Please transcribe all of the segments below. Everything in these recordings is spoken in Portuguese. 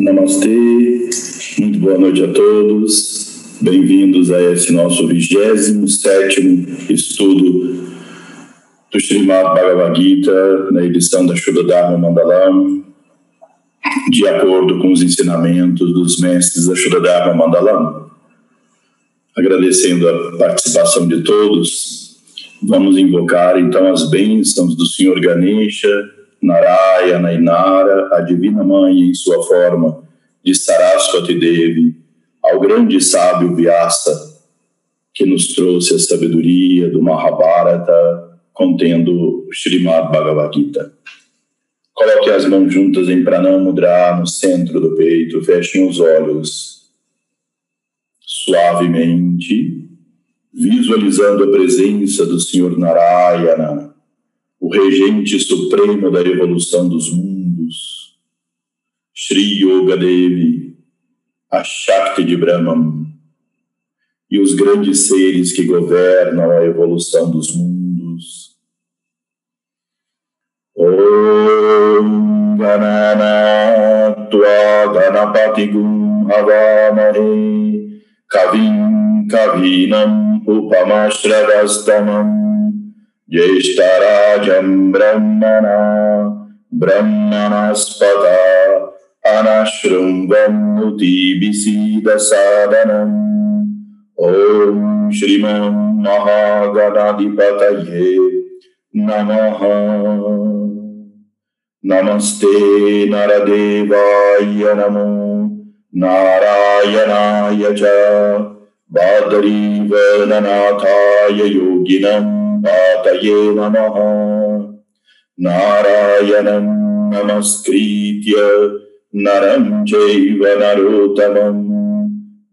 Namastê, muito boa noite a todos. Bem-vindos a esse nosso 27 estudo do Srimad Bhagavad Gita, na edição da Shuddha Dharma Mandalam, de acordo com os ensinamentos dos mestres da Shuddha Dharma Mandalam. Agradecendo a participação de todos, vamos invocar então as bênçãos do Senhor Ganesha Narayana Inara, a Divina Mãe em sua forma de Saraswati Devi, ao grande sábio Vyasa, que nos trouxe a sabedoria do Mahabharata contendo o Srimad Bhagavad Gita. Coloque as mãos juntas em Pranamudra no centro do peito, fechem os olhos suavemente, visualizando a presença do Senhor Narayana o regente supremo da evolução dos mundos, Sri Yoga Devi, a Shakti de Brahman, e os grandes seres que governam a evolução dos mundos. Om Ganana Tua Ganapati Gum Havamahe Kavim Kavinam Upamashravastamam ज्येष्ठराजं ब्रह्मणा ब्रह्मणस्पदा अनशृण्वन्नुतिभिसीदसादनम् ॐ श्रीमन्महागणाधिपतये नमः। नमस्ते नरदेवाय नमो नारायणाय च। बादरीवननाथाय योगिनम् पातये नमः। नारायणं नमस्कृत्य, नरं चैव नरोत्तमम्।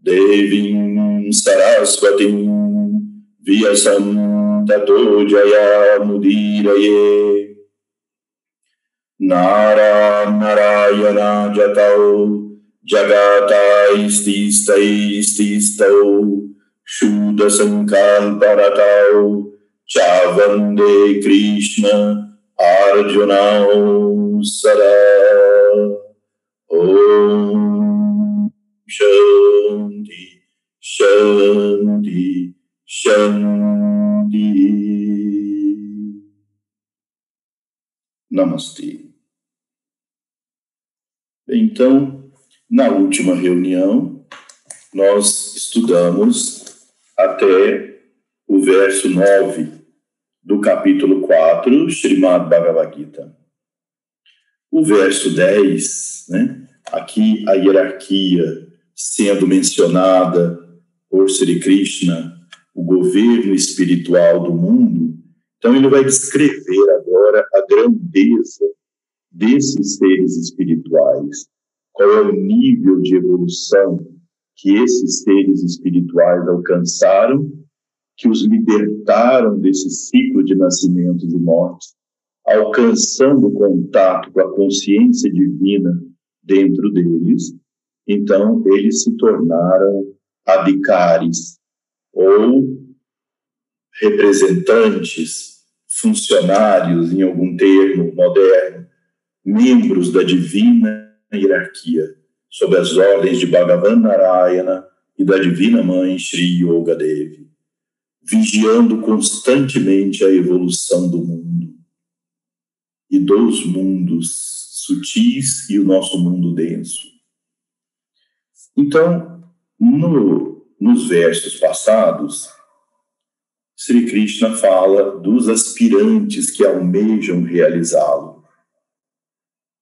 देवीं सरस्वतीं व्यसं ततो जयामुदीरये। नारायणा जतौ शूदसङ्कल्परतौ Cha Vande Krishna Arjuna Sara Om Shanti Shanti Shanti. Namastê. Então, na última reunião, nós estudamos até o verso 9 do capítulo 4, Srimad Bhagavad Gita. O verso 10, né, aqui a hierarquia sendo mencionada por Sri Krishna, o governo espiritual do mundo, então ele vai descrever agora a grandeza desses seres espirituais, qual é o nível de evolução que esses seres espirituais alcançaram que os libertaram desse ciclo de nascimentos e mortes, alcançando contato com a consciência divina dentro deles, então eles se tornaram adikaris, ou representantes, funcionários, em algum termo moderno, membros da divina hierarquia, sob as ordens de Bhagavan Narayana e da Divina Mãe Sri Yoga Devi vigiando constantemente a evolução do mundo e dos mundos sutis e o nosso mundo denso. Então, no, nos versos passados, Sri Krishna fala dos aspirantes que almejam realizá-lo.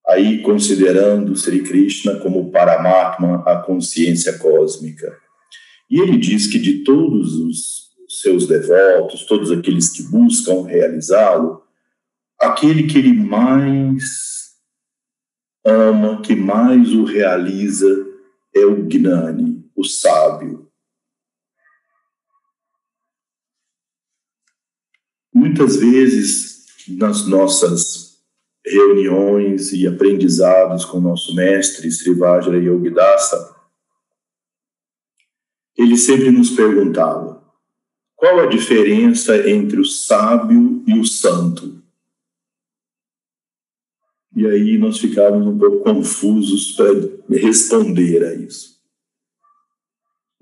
Aí, considerando Sri Krishna como Paramatma, a consciência cósmica. E ele diz que de todos os seus devotos, todos aqueles que buscam realizá-lo, aquele que ele mais ama, que mais o realiza, é o Gnani, o sábio. Muitas vezes, nas nossas reuniões e aprendizados com nosso mestre Sri Vajra Yogidasa, ele sempre nos perguntava: qual a diferença entre o sábio e o santo? E aí nós ficávamos um pouco confusos para responder a isso.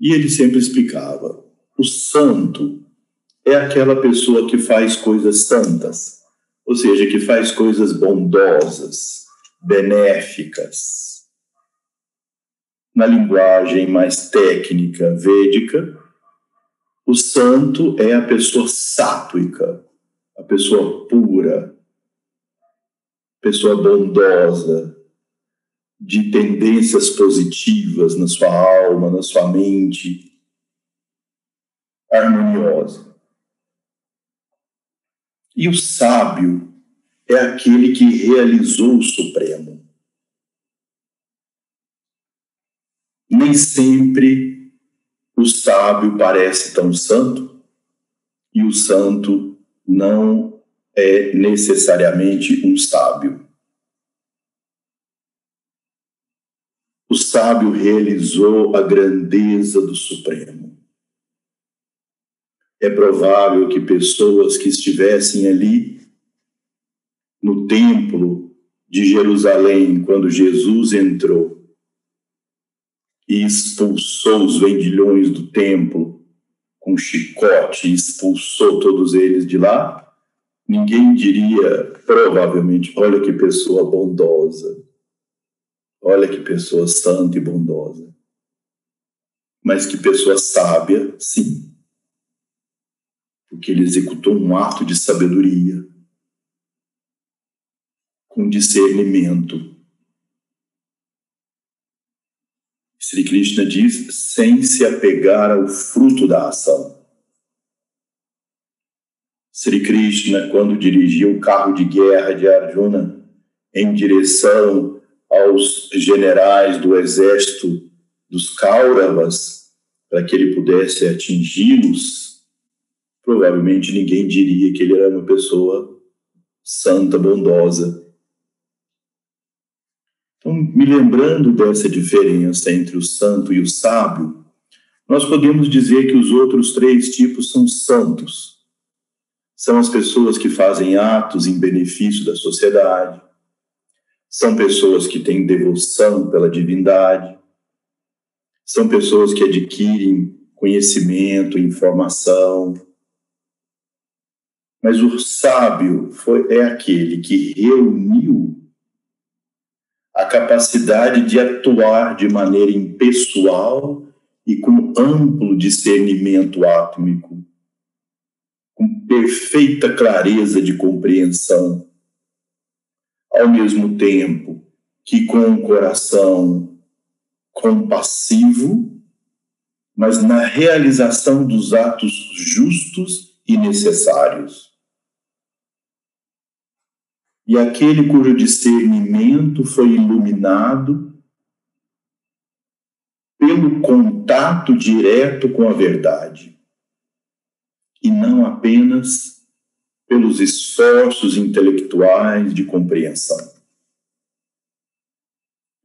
E ele sempre explicava: o santo é aquela pessoa que faz coisas santas, ou seja, que faz coisas bondosas, benéficas. Na linguagem mais técnica védica, o santo é a pessoa sátuica, a pessoa pura, pessoa bondosa, de tendências positivas na sua alma, na sua mente, harmoniosa. E o sábio é aquele que realizou o Supremo. Nem sempre o sábio parece tão santo e o santo não é necessariamente um sábio. O sábio realizou a grandeza do Supremo é provável que pessoas que estivessem ali no templo de Jerusalém, quando Jesus entrou e expulsou os vendilhões do templo com chicote, expulsou todos eles de lá, ninguém diria, provavelmente, olha que pessoa bondosa, olha que pessoa santa e bondosa. Mas que pessoa sábia, sim porque ele executou um ato de sabedoria, com discernimento. Sri Krishna diz, sem se apegar ao fruto da ação. Sri Krishna, quando dirigia o carro de guerra de Arjuna em direção aos generais do exército dos Kauravas, para que ele pudesse atingi-los, provavelmente ninguém diria que ele era uma pessoa santa, bondosa. Então, me lembrando dessa diferença entre o santo e o sábio, nós podemos dizer que os outros três tipos são santos. São as pessoas que fazem atos em benefício da sociedade, são pessoas que têm devoção pela divindade, são pessoas que adquirem conhecimento, informação, mas o sábio foi, é aquele que reuniu a capacidade de atuar de maneira impessoal e com amplo discernimento átmico, com perfeita clareza de compreensão, ao mesmo tempo que com um coração compassivo, mas na realização dos atos justos e necessários e aquele cujo discernimento foi iluminado pelo contato direto com a verdade, e não apenas pelos esforços intelectuais de compreensão.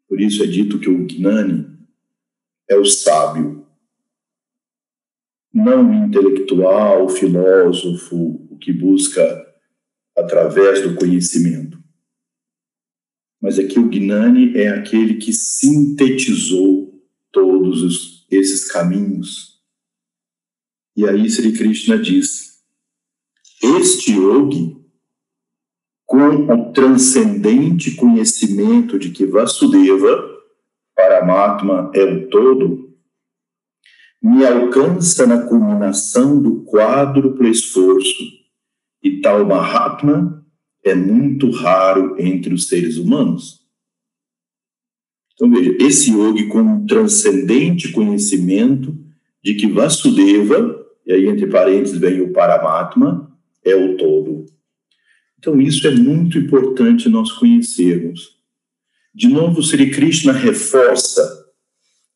Por isso é dito que o Gnani é o sábio, não o intelectual, o filósofo, o que busca através do conhecimento. Mas aqui o Gnani é aquele que sintetizou todos os, esses caminhos. E aí Sri Krishna diz: Este yogi, com o transcendente conhecimento de que Vasudeva, Paramatma, é o todo, me alcança na culminação do quádruplo esforço e tal Mahatma é muito raro entre os seres humanos. Então veja, esse yogi com um transcendente conhecimento de que Vasudeva, e aí entre parênteses vem o Paramatma, é o todo. Então isso é muito importante nós conhecermos. De novo, Sri Krishna reforça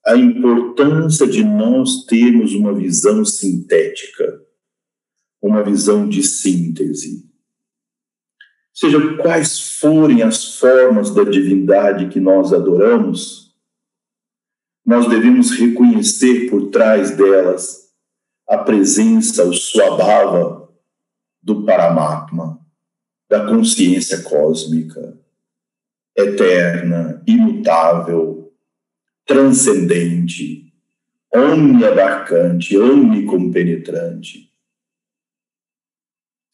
a importância de nós termos uma visão sintética uma visão de síntese. Seja quais forem as formas da divindade que nós adoramos, nós devemos reconhecer por trás delas a presença, o suabhava do Paramatma, da consciência cósmica. eterna, imutável, transcendente, omniabarcante, omnicompenetrante.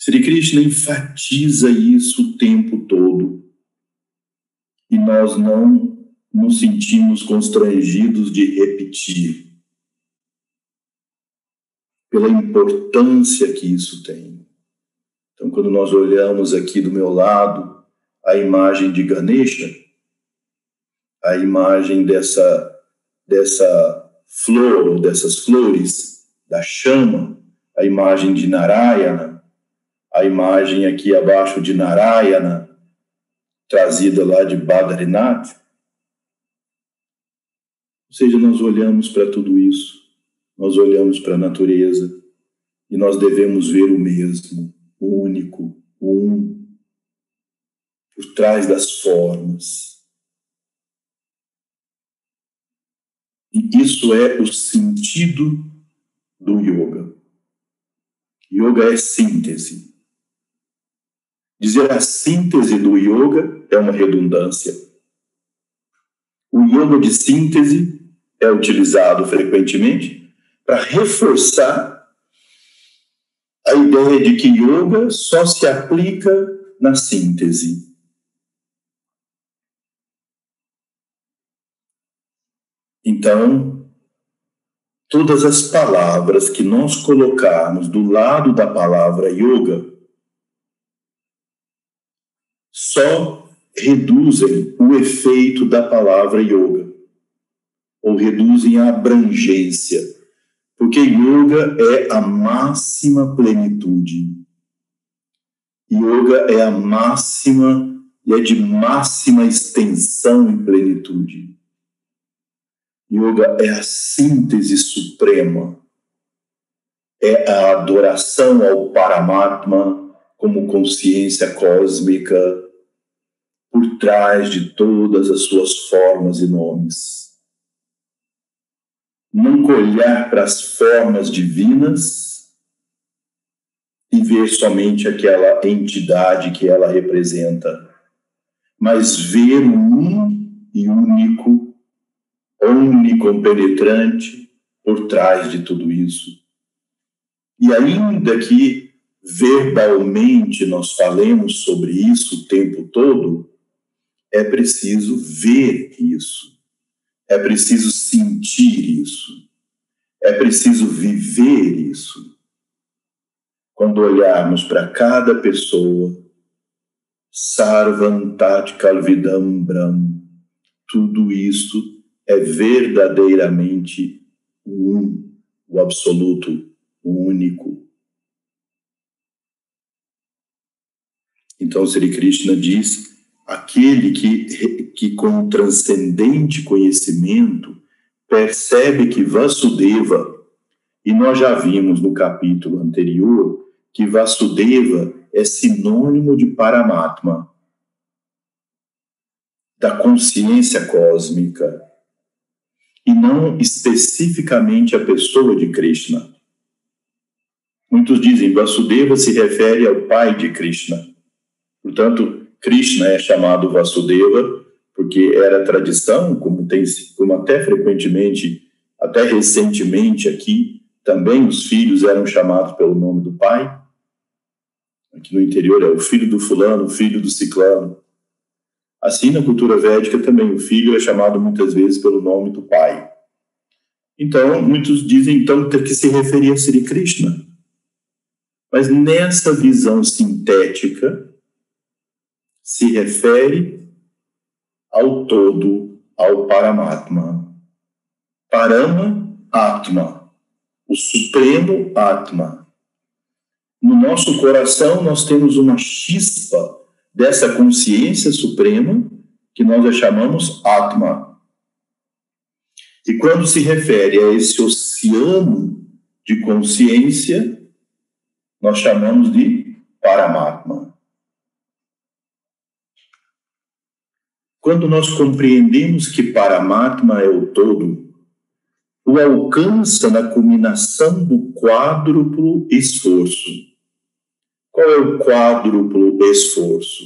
Sri Krishna enfatiza isso o tempo todo. E nós não nos sentimos constrangidos de repetir, pela importância que isso tem. Então, quando nós olhamos aqui do meu lado a imagem de Ganesha, a imagem dessa, dessa flor, dessas flores, da chama, a imagem de Narayana, a imagem aqui abaixo de Narayana, trazida lá de Badrinath. Ou seja, nós olhamos para tudo isso, nós olhamos para a natureza e nós devemos ver o mesmo, o único, o um, por trás das formas. E isso é o sentido do yoga. Yoga é síntese. Dizer a síntese do yoga é uma redundância. O yoga de síntese é utilizado frequentemente para reforçar a ideia de que yoga só se aplica na síntese. Então, todas as palavras que nós colocarmos do lado da palavra yoga só reduzem o efeito da palavra yoga, ou reduzem a abrangência, porque yoga é a máxima plenitude. Yoga é a máxima e é de máxima extensão e plenitude. Yoga é a síntese suprema, é a adoração ao Paramatma como consciência cósmica por trás de todas as suas formas e nomes. Nunca olhar para as formas divinas e ver somente aquela entidade que ela representa, mas ver um e único omnicompenetrante por trás de tudo isso. E ainda que verbalmente nós falemos sobre isso o tempo todo, é preciso ver isso, é preciso sentir isso, é preciso viver isso. Quando olharmos para cada pessoa, Sarvantat Kalvidam Brahm, tudo isso é verdadeiramente um, o absoluto, o único. Então, Sri Krishna diz: aquele que, que com transcendente conhecimento percebe que Vasudeva, e nós já vimos no capítulo anterior que Vasudeva é sinônimo de Paramatma, da consciência cósmica, e não especificamente a pessoa de Krishna. Muitos dizem Vasudeva se refere ao pai de Krishna. Portanto, Krishna é chamado Vasudeva porque era tradição, como tem como até frequentemente, até recentemente aqui, também os filhos eram chamados pelo nome do pai. Aqui no interior é o filho do fulano, o filho do ciclano. Assim, na cultura védica também, o filho é chamado muitas vezes pelo nome do pai. Então, muitos dizem então que se referir a Sri Krishna. Mas nessa visão sintética, se refere ao todo, ao Paramatma. Parama Atma, o Supremo Atma. No nosso coração, nós temos uma chispa dessa consciência suprema que nós a chamamos Atma. E quando se refere a esse oceano de consciência, nós chamamos de Paramatma. Quando nós compreendemos que Paramatma é o todo, o alcança na culminação do quádruplo esforço. Qual é o quádruplo esforço?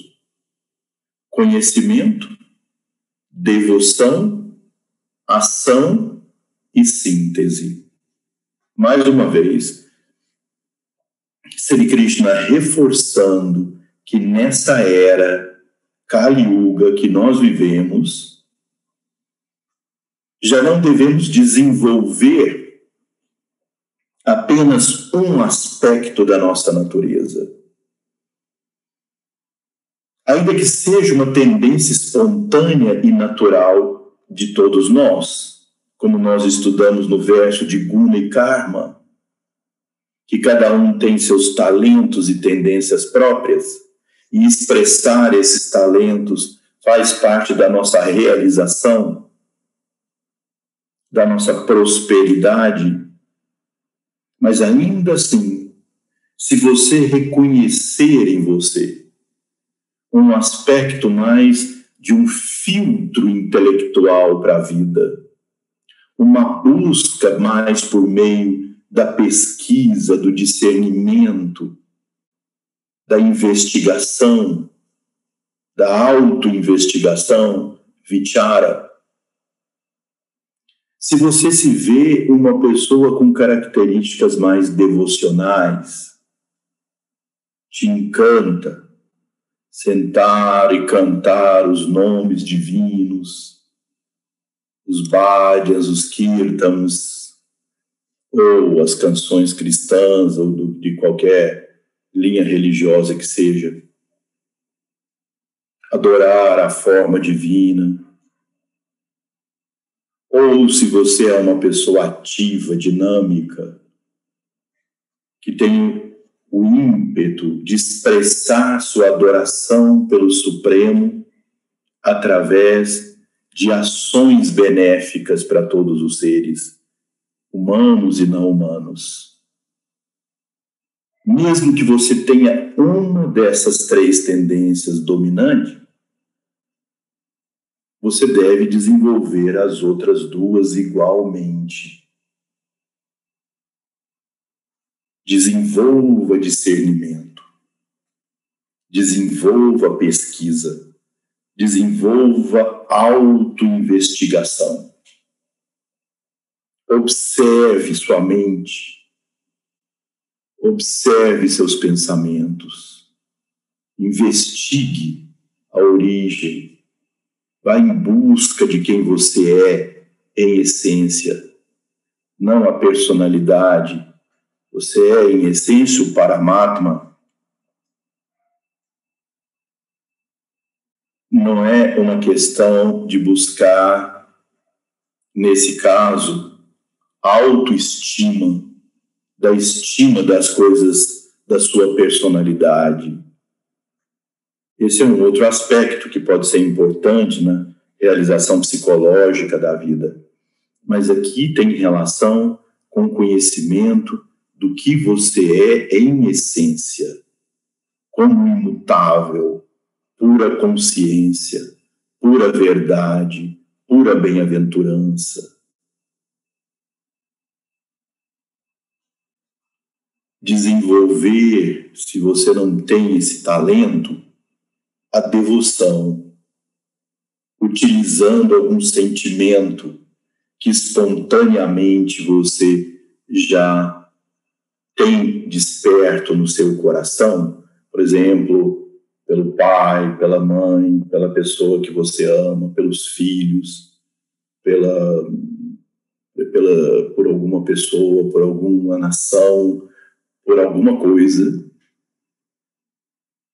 Conhecimento, devoção, ação e síntese. Mais uma vez, Sri Krishna reforçando que nessa era Kali Yuga que nós vivemos, já não devemos desenvolver apenas um aspecto da nossa natureza. Ainda que seja uma tendência espontânea e natural de todos nós, como nós estudamos no verso de Guna e Karma, que cada um tem seus talentos e tendências próprias, e expressar esses talentos faz parte da nossa realização, da nossa prosperidade. Mas ainda assim, se você reconhecer em você um aspecto mais de um filtro intelectual para a vida, uma busca mais por meio da pesquisa, do discernimento, da investigação, da autoinvestigação, vichara. Se você se vê uma pessoa com características mais devocionais, te encanta sentar e cantar os nomes divinos, os bhajas, os kirtans, ou as canções cristãs, ou de qualquer linha religiosa que seja. Adorar a forma divina. Ou se você é uma pessoa ativa, dinâmica, que tem o ímpeto de expressar sua adoração pelo Supremo através de ações benéficas para todos os seres humanos e não humanos. Mesmo que você tenha uma dessas três tendências dominante, você deve desenvolver as outras duas igualmente. Desenvolva discernimento, desenvolva pesquisa, desenvolva autoinvestigação. Observe sua mente. Observe seus pensamentos. Investigue a origem. Vá em busca de quem você é em essência, não a personalidade. Você é, em essência, o Paramatma. Não é uma questão de buscar, nesse caso, autoestima, da estima das coisas da sua personalidade. Esse é um outro aspecto que pode ser importante na realização psicológica da vida. Mas aqui tem relação com o conhecimento do que você é em essência, como imutável, pura consciência, pura verdade, pura bem-aventurança. Desenvolver, se você não tem esse talento, a devoção, utilizando algum sentimento que espontaneamente você já tem desperto no seu coração, por exemplo, pelo pai, pela mãe, pela pessoa que você ama, pelos filhos, pela, pela por alguma pessoa, por alguma nação, por alguma coisa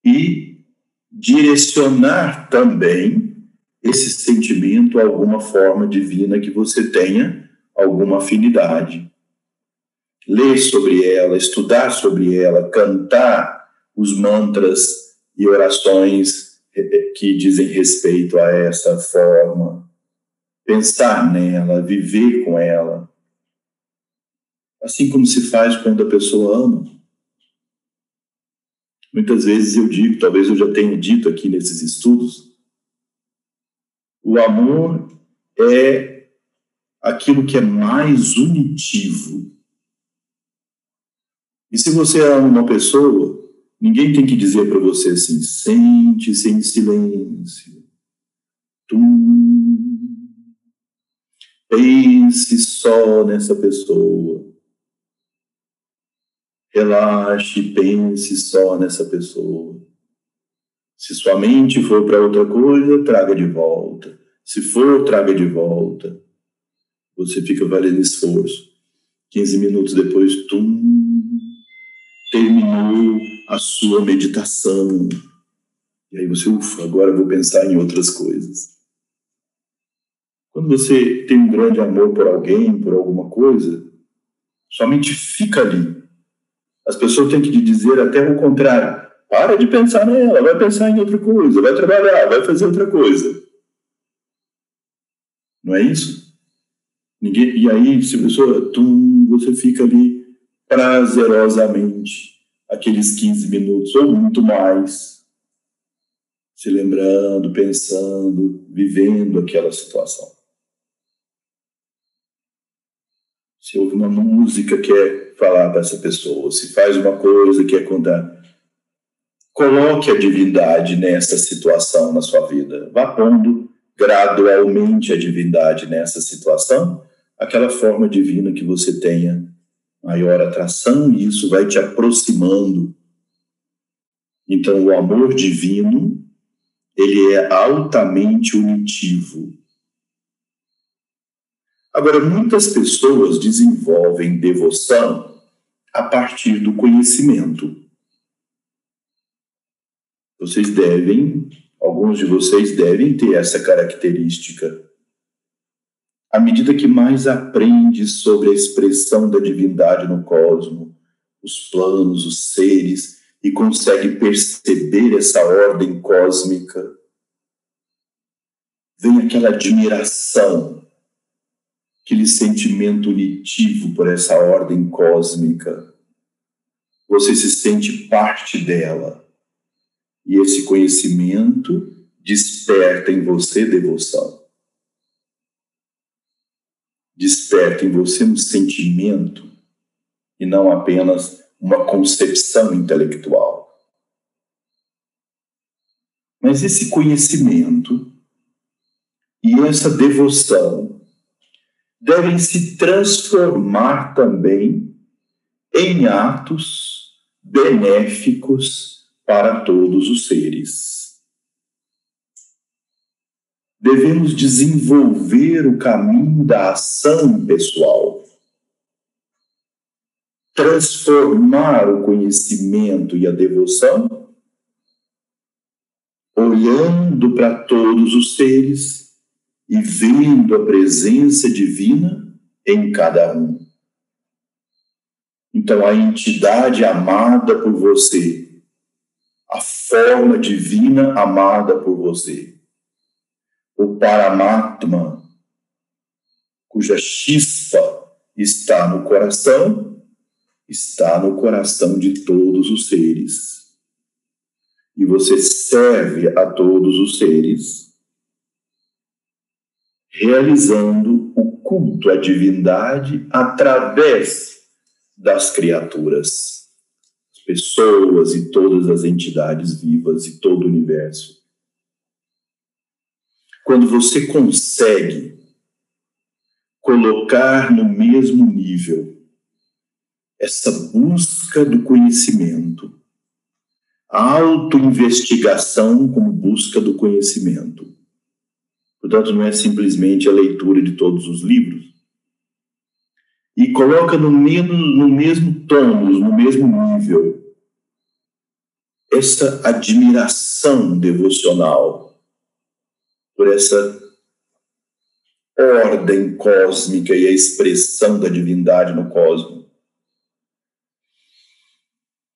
e direcionar também esse sentimento a alguma forma divina que você tenha alguma afinidade. Ler sobre ela, estudar sobre ela, cantar os mantras e orações que dizem respeito a essa forma, pensar nela, viver com ela assim como se faz quando a pessoa ama. Muitas vezes eu digo, talvez eu já tenha dito aqui nesses estudos, o amor é aquilo que é mais unitivo. E se você ama uma pessoa, ninguém tem que dizer para você assim: sente-se em silêncio. Tum, Pense só nessa pessoa. Relaxe, pense só nessa pessoa. Se sua mente for para outra coisa, traga de volta. Se for, traga de volta. Você fica valendo esforço. 15 minutos depois, tum, terminou a sua meditação. E aí você, ufa, agora vou pensar em outras coisas. Quando você tem um grande amor por alguém, por alguma coisa, sua mente fica ali. As pessoas têm que te dizer até o contrário. Para de pensar nela, vai pensar em outra coisa, vai trabalhar, vai fazer outra coisa. Não é isso? Ninguém, e aí, se pessoa, tum, você fica ali prazerosamente aqueles 15 minutos ou muito mais, se lembrando, pensando, vivendo aquela situação. Se ouve uma música que quer falar para essa pessoa, se faz uma coisa que quer contar, Coloque a divindade nessa situação na sua vida. Vá pondo gradualmente a divindade nessa situação, aquela forma divina que você tenha maior atração, e isso vai te aproximando. Então, o amor divino, ele é altamente unitivo. Agora, muitas pessoas desenvolvem devoção a partir do conhecimento. Vocês devem, alguns de vocês devem ter essa característica. À medida que mais aprende sobre a expressão da divindade no cosmos, os planos, os seres, e consegue perceber essa ordem cósmica, vem aquela admiração, aquele sentimento unitivo por essa ordem cósmica. Você se sente parte dela. E esse conhecimento desperta em você devoção. Desperta em você um sentimento e não apenas uma concepção intelectual. Mas esse conhecimento e essa devoção devem se transformar também em atos benéficos para todos os seres. Devemos desenvolver o caminho da ação pessoal, transformar o conhecimento e a devoção, olhando para todos os seres e vendo a presença divina em cada um. Então, a entidade amada por você a forma divina amada por você. O Paramatma, cuja chispa está no coração, está no coração de todos os seres. E você serve a todos os seres, realizando o culto à divindade através das criaturas pessoas e todas as entidades vivas e todo o universo. Quando você consegue colocar no mesmo nível essa busca do conhecimento, a autoinvestigação como busca do conhecimento. Portanto, não é simplesmente a leitura de todos os livros, e coloca no mesmo, no mesmo tônus, no mesmo nível, essa admiração devocional por essa ordem cósmica e a expressão da divindade no cosmos.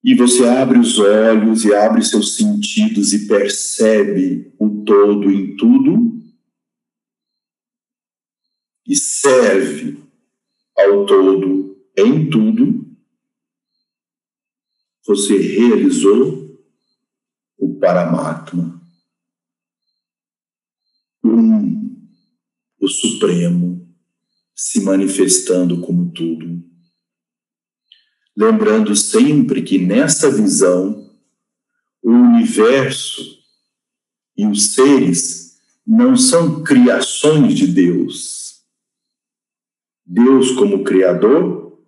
E você abre os olhos e abre seus sentidos e percebe o todo em tudo e serve ao todo em tudo, você realizou o Paramatma, um, o Supremo, se manifestando como tudo. Lembrando sempre que nessa visão, o universo e os seres não são criações de Deus, Deus como Criador,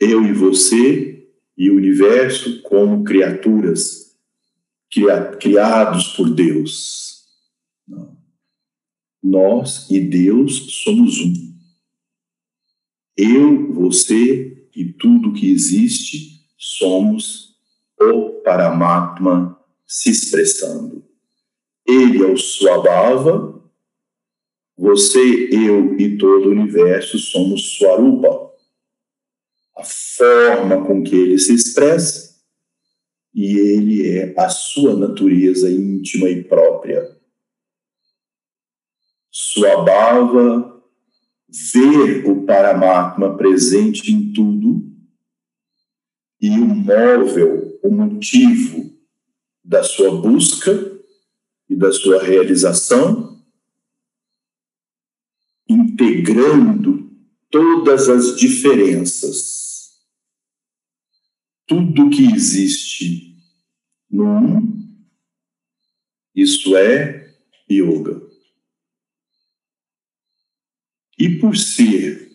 eu e você e o universo como criaturas criados por Deus. Nós e Deus somos um. Eu, você e tudo que existe somos o Paramatma se expressando. Ele é o Swabhava, você, eu e todo o universo somos Swarupa. A forma com que ele se expressa e ele é a sua natureza íntima e própria. Swabhava, ver o Paramatma presente em tudo e o móvel, o motivo da sua busca e da sua realização integrando todas as diferenças. Tudo que existe no um, isso é yoga. E por ser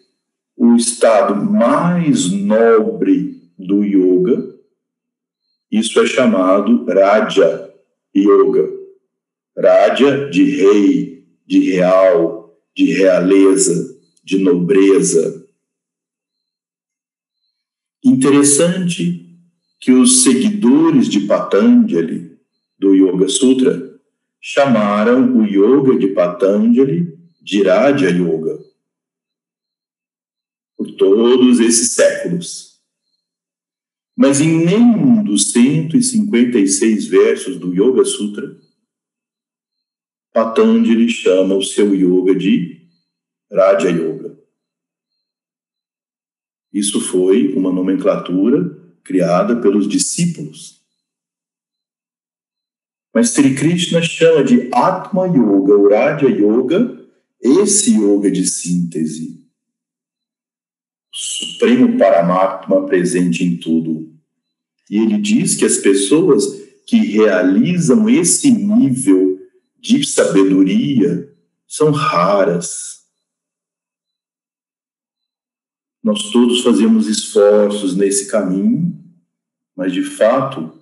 o estado mais nobre do yoga, isso é chamado Raja Yoga. Raja de rei, de real, de realeza, de nobreza. Interessante que os seguidores de Patanjali, do Yoga Sutra, chamaram o yoga de Patanjali de Raja Yoga. Por todos esses séculos. Mas em nenhum dos 156 versos do Yoga Sutra Patanjali chama o seu yoga de Raja Yoga. Isso foi uma nomenclatura criada pelos discípulos. Mas Sri Krishna chama de Atma Yoga, o Raja Yoga, esse yoga de síntese. O Supremo Paramatma presente em tudo. E ele diz que as pessoas que realizam esse nível de sabedoria são raras. Nós todos fazemos esforços nesse caminho, mas de fato,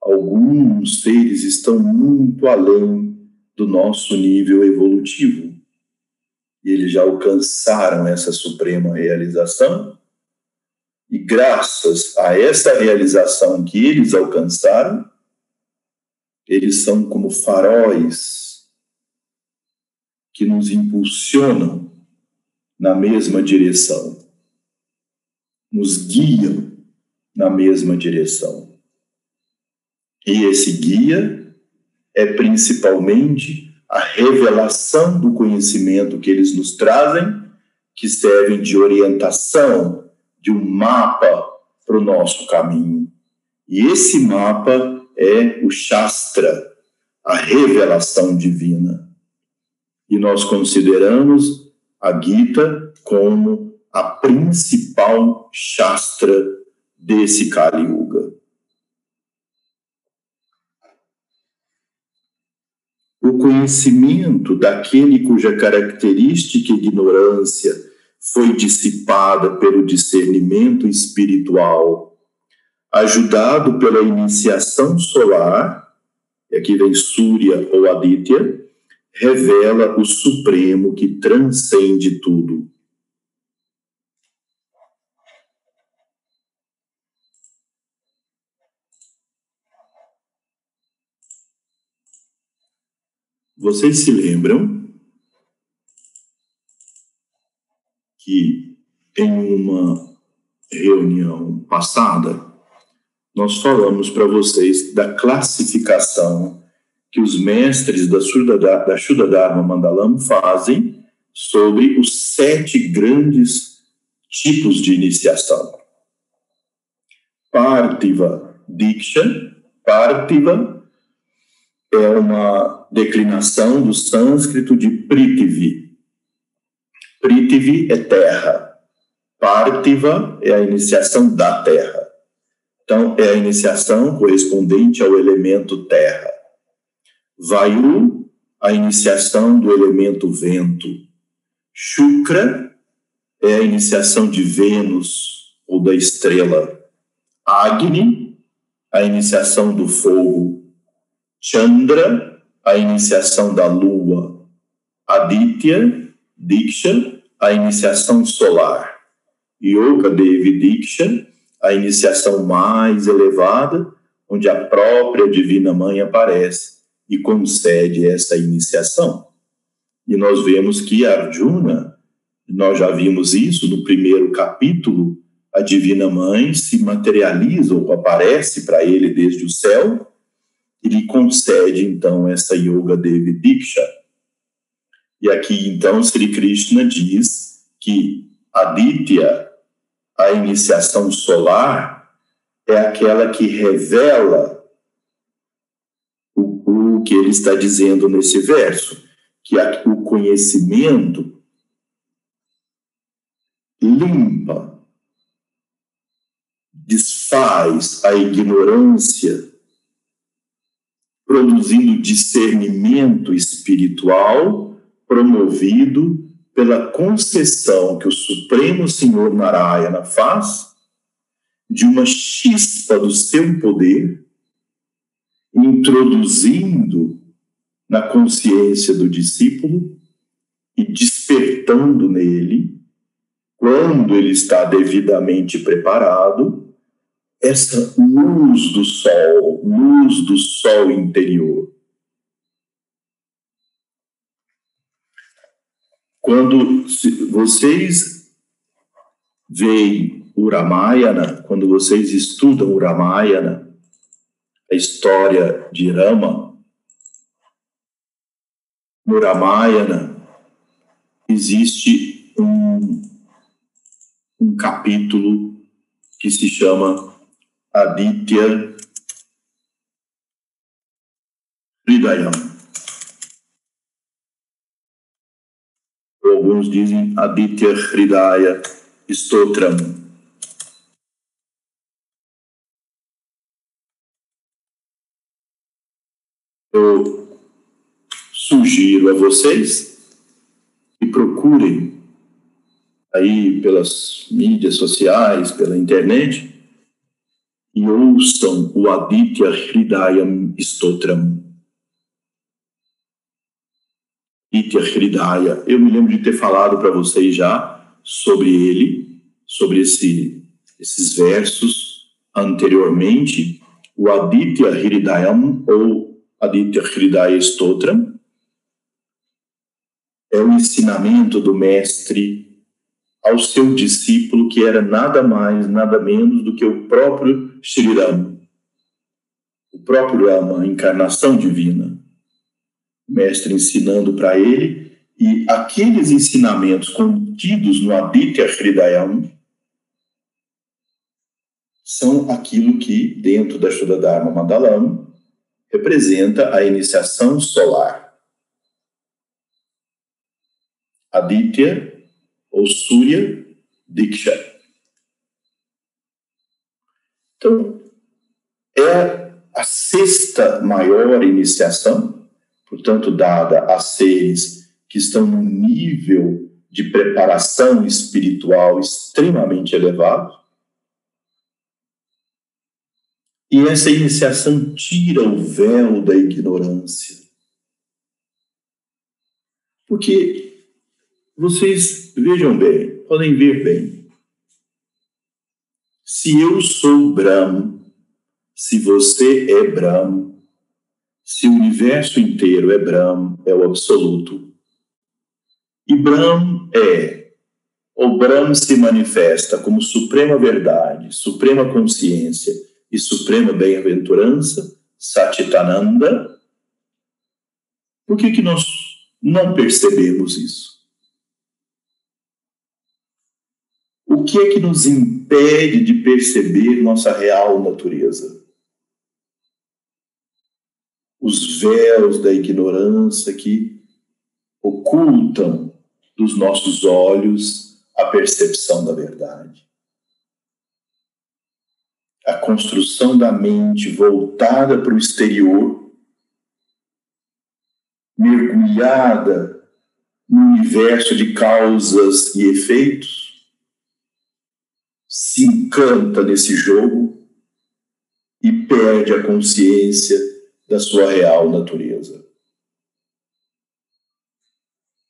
alguns seres estão muito além do nosso nível evolutivo. E eles já alcançaram essa suprema realização, e graças a essa realização que eles alcançaram, eles são como faróis que nos impulsionam na mesma direção, nos guiam na mesma direção. E esse guia é principalmente a revelação do conhecimento que eles nos trazem, que servem de orientação, de um mapa para o nosso caminho. E esse mapa é o Shastra, a revelação divina. E nós consideramos a Gita como a principal Shastra desse Kali Yuga. O conhecimento daquele cuja característica ignorância foi dissipada pelo discernimento espiritual ajudado pela iniciação solar, e aqui vem Surya ou Aditya, revela o Supremo que transcende tudo. Vocês se lembram que em uma reunião passada nós falamos para vocês da classificação que os mestres da Shuddha, da Shuddha Dharma Mandalam fazem sobre os sete grandes tipos de iniciação. Partiva Diksha, Partiva é uma declinação do sânscrito de Prithvi. Prithvi é terra. Partiva é a iniciação da terra. Então, é a iniciação correspondente ao elemento terra. Vayu, a iniciação do elemento vento. Shukra, é a iniciação de Vênus ou da estrela Agni, a iniciação do fogo Chandra, a iniciação da lua Aditya, Diksha, a iniciação solar Yoga Devi Diksha, a iniciação mais elevada, onde a própria Divina Mãe aparece e concede essa iniciação. E nós vemos que Arjuna, nós já vimos isso no primeiro capítulo, a Divina Mãe se materializa ou aparece para ele desde o céu e lhe concede então essa Yoga Devi Diksha. E aqui então Sri Krishna diz que Aditya, a iniciação solar, é aquela que revela o, o que ele está dizendo nesse verso, que o conhecimento limpa, desfaz a ignorância, produzindo discernimento espiritual promovido pela concessão que o Supremo Senhor Narayana faz de uma chispa do seu poder, introduzindo na consciência do discípulo e despertando nele, quando ele está devidamente preparado, essa luz do sol, luz do sol interior. Quando vocês veem o Ramayana, quando vocês estudam o Ramayana, a história de Rama, no Ramayana existe um, um capítulo que se chama Aditya Hridayam. Alguns dizem Aditya Hridaya Stotram. Eu sugiro a vocês que procurem aí pelas mídias sociais, pela internet, e ouçam o Aditya Hridayam Stotram. Nitya Hridaya. Eu me lembro de ter falado para vocês já sobre ele, sobre esse, esses versos anteriormente. O Aditya Hridayam, ou Aditya Hridaya Stotram, é o ensinamento do mestre ao seu discípulo, que era nada mais, nada menos do que o próprio Sri Ram, o próprio Rama, a encarnação divina mestre ensinando para ele, e aqueles ensinamentos contidos no Aditya Hridayam são aquilo que, dentro da Shuddha Dharma representa a iniciação solar. Aditya ou Surya Diksha. Então, é a sexta maior iniciação portanto, dada a seres que estão num nível de preparação espiritual extremamente elevado. E essa iniciação tira o véu da ignorância. Porque vocês vejam bem, podem ver bem. Se eu sou Brahma, se você é Brahma, se o universo inteiro é Brahm, é o absoluto, e Brahm é, ou Brahm se manifesta como suprema verdade, suprema consciência e suprema bem-aventurança, Satitananda, por que, que nós não percebemos isso? O que é que nos impede de perceber nossa real natureza? Os véus da ignorância que ocultam dos nossos olhos a percepção da verdade. A construção da mente voltada para o exterior, mergulhada no universo de causas e efeitos, encanta nesse jogo e perde a consciência da sua real natureza.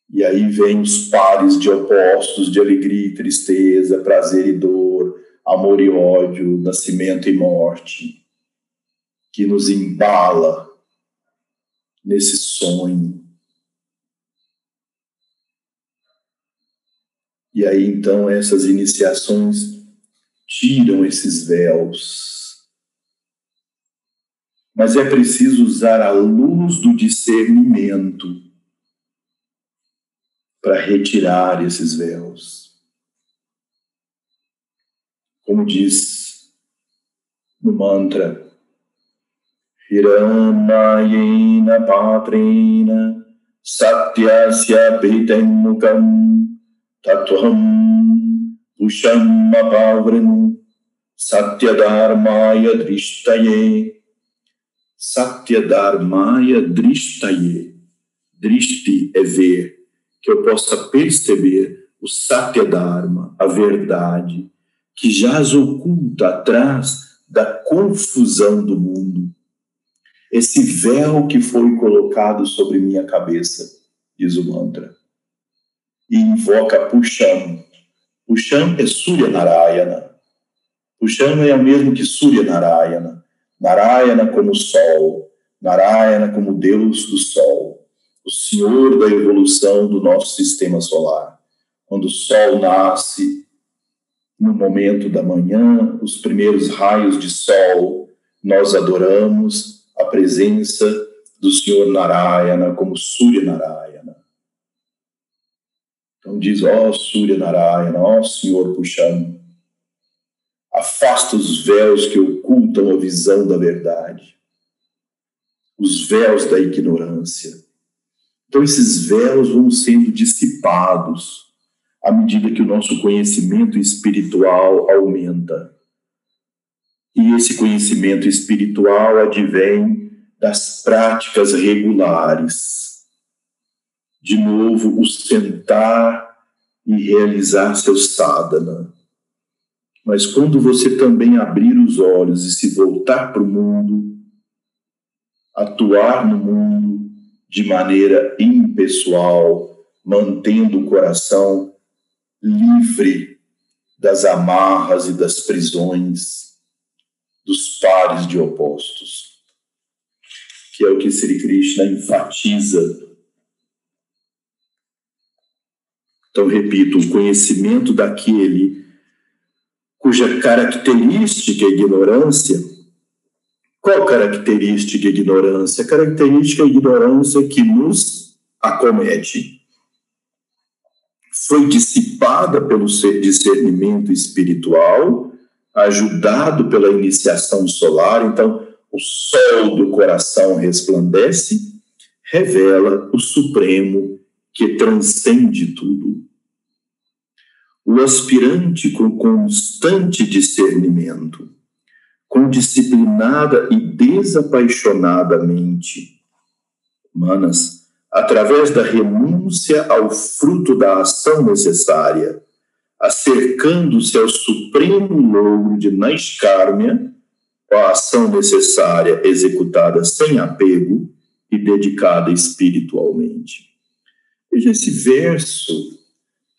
E aí vem os pares de opostos de alegria e tristeza, prazer e dor, amor e ódio, nascimento e morte, que nos embala nesse sonho. E aí então essas iniciações tiram esses véus. Mas é preciso usar a luz do discernimento para retirar esses véus. Como diz no mantra, Hiramayena Patrina Satyasya Mukam Tatvam Pusham Apavrin Satyadharmaya Drishtaye Satyadharmaya Drishtaye Drishti é ver que eu possa perceber o Satya Dharma, a verdade, que jaz oculta atrás da confusão do mundo. Esse véu que foi colocado sobre minha cabeça, diz o mantra. E invoca Pusham. Pusham é Surya Narayana. Pusham é o mesmo que Surya Narayana. Narayana como sol, Narayana como Deus do sol o senhor da evolução do nosso sistema solar. Quando o Sol nasce, no momento da manhã, os primeiros raios de Sol, nós adoramos a presença do Senhor Narayana como Surya Narayana. Então diz, ó oh, Surya Narayana, ó oh, Senhor Puxando, afasta os véus que ocultam a visão da verdade, os véus da ignorância então, esses véus vão sendo dissipados à medida que o nosso conhecimento espiritual aumenta. E esse conhecimento espiritual advém das práticas regulares. De novo, o sentar e realizar seu sadhana. Mas quando você também abrir os olhos e se voltar para o mundo, atuar no mundo, de maneira impessoal, mantendo o coração livre das amarras e das prisões dos pares de opostos, que é o que Sri Krishna enfatiza. Então, repito, o conhecimento daquele cuja característica é ignorância qual característica ignorância? A característica ignorância que nos acomete. Foi dissipada pelo discernimento espiritual, ajudado pela iniciação solar, então o sol do coração resplandece, revela o Supremo que transcende tudo. O aspirante com constante discernimento com disciplinada e desapaixonadamente. Manas, através da renúncia ao fruto da ação necessária, acercando-se ao supremo louro de Naiskarmia, a ação necessária executada sem apego e dedicada espiritualmente. Veja, esse verso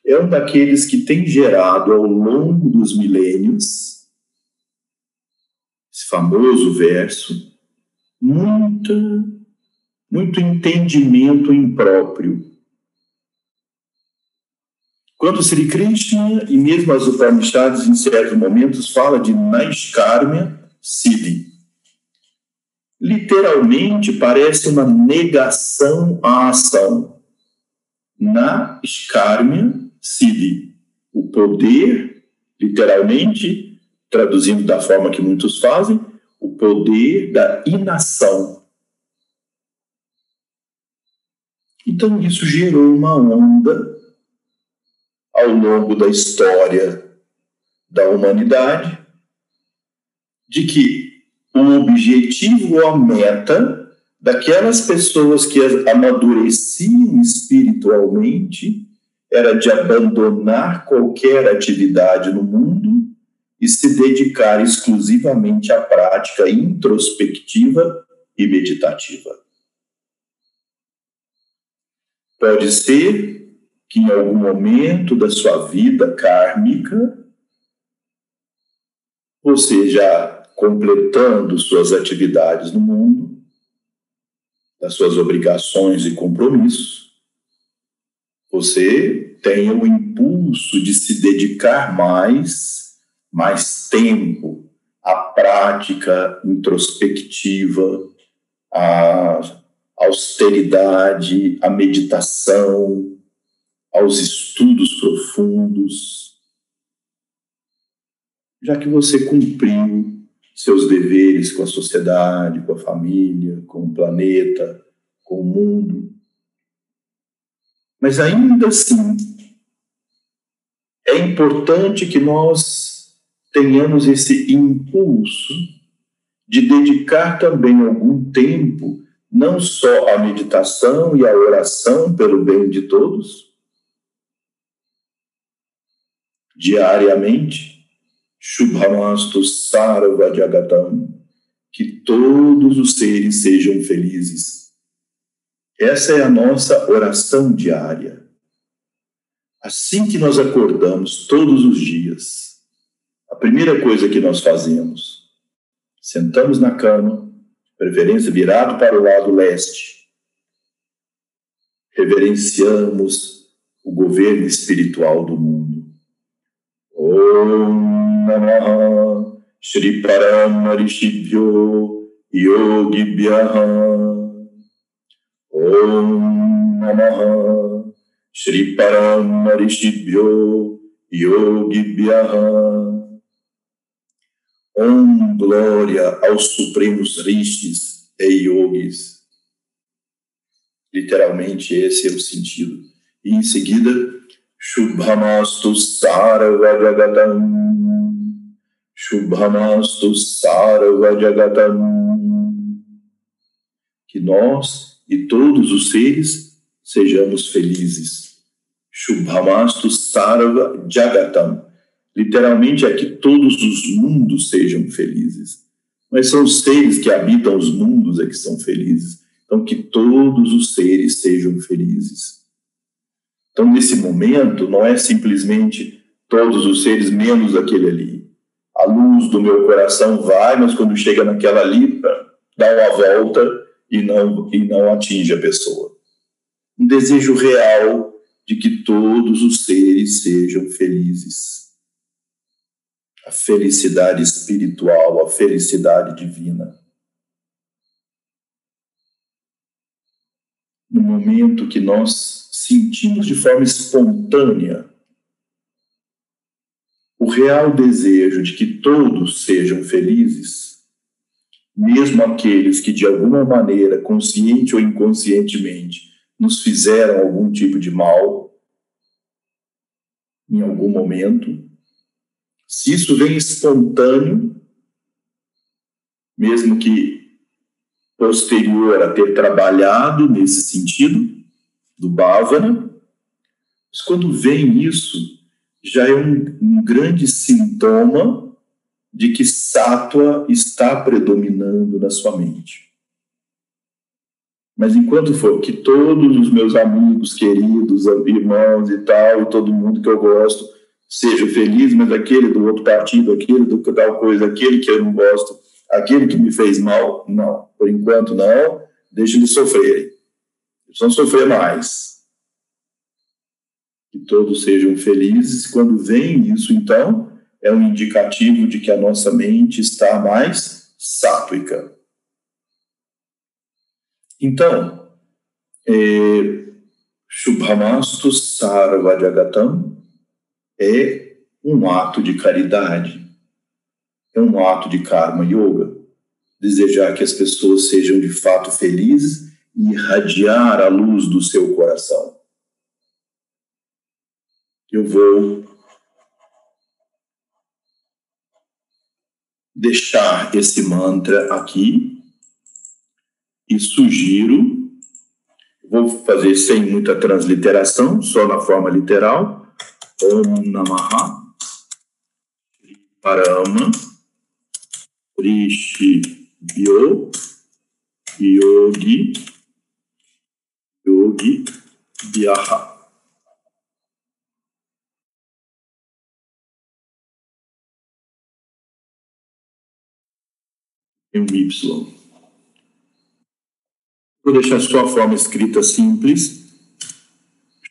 é um daqueles que tem gerado ao longo dos milênios esse famoso verso, muito entendimento impróprio. Quando Sri Krishna e mesmo as Upanishads em certos momentos fala de Naiskarmya Siddhi, literalmente parece uma negação à ação. Na Siddhi, o poder, literalmente, traduzindo da forma que muitos fazem, o poder da inação. Então, isso gerou uma onda ao longo da história da humanidade de que o objetivo ou a meta daquelas pessoas que amadureciam espiritualmente era de abandonar qualquer atividade no mundo e se dedicar exclusivamente à prática introspectiva e meditativa. Pode ser que em algum momento da sua vida kármica, você já completando suas atividades no mundo, das suas obrigações e compromissos, você tenha o impulso de se dedicar mais, mais tempo à prática introspectiva, à austeridade, à meditação, aos estudos profundos, já que você cumpriu seus deveres com a sociedade, com a família, com o planeta, com o mundo. Mas ainda assim, é importante que nós tenhamos esse impulso de dedicar também algum tempo, não só à meditação e à oração pelo bem de todos, diariamente, Shubhamastu Sarva Jagatam, que todos os seres sejam felizes. Essa é a nossa oração diária. Assim que nós acordamos todos os dias, a primeira coisa que nós fazemos, sentamos na cama, preferência virado para o lado leste, reverenciamos o governo espiritual do mundo. Om Namah Shri Paramarishibhyo Yogibhyaha Om Namaha Shri Paramarishibhyo Yogibhyaha Om Glória aos Supremos Rishis e Yogis. Literalmente esse é o sentido. E em seguida, Shubhamastu Sarvajagatam Shubhamastu Sarvajagatam Que nós e todos os seres sejamos felizes. Shubhamastu Sarva Jagatam. Literalmente é que todos os mundos sejam felizes. Mas são os seres que habitam os mundos é que são felizes. Então, que todos os seres sejam felizes. Então, nesse momento, não é simplesmente todos os seres menos aquele ali a luz do meu coração vai, mas quando chega naquela ali, dá uma volta e não, e não atinge a pessoa. Um desejo real de que todos os seres sejam felizes. A felicidade espiritual, a felicidade divina. No momento que nós sentimos de forma espontânea o real desejo de que todos sejam felizes, mesmo aqueles que de alguma maneira, consciente ou inconscientemente, nos fizeram algum tipo de mal, em algum momento, se isso vem espontâneo, mesmo que posterior a ter trabalhado nesse sentido, do Bhavana, mas quando vem isso, já é um, um grande sintoma de que sátua está predominando na sua mente. Mas enquanto for que todos os meus amigos, queridos, irmãos e tal, todo mundo que eu gosto, seja feliz, mas aquele do outro partido, aquele do tal coisa, aquele que eu não gosto, aquele que me fez mal, não. Por enquanto, não. Deixa eles sofrerem. Eles vão sofrer mais que todos sejam felizes. Quando vem isso, então, é um indicativo de que a nossa mente está mais sátuica. Então, é, Shubhamastu Sarvajagatam é um ato de caridade, é um ato de karma yoga. Desejar que as pessoas sejam de fato felizes e irradiar a luz do seu coração eu vou deixar esse mantra aqui e sugiro, vou fazer sem muita transliteração, só na forma literal, Om Namaha Parama, Rishi Bio, Yogi, Yogi Vyaha. Tem um Y. Vou deixar a forma escrita simples.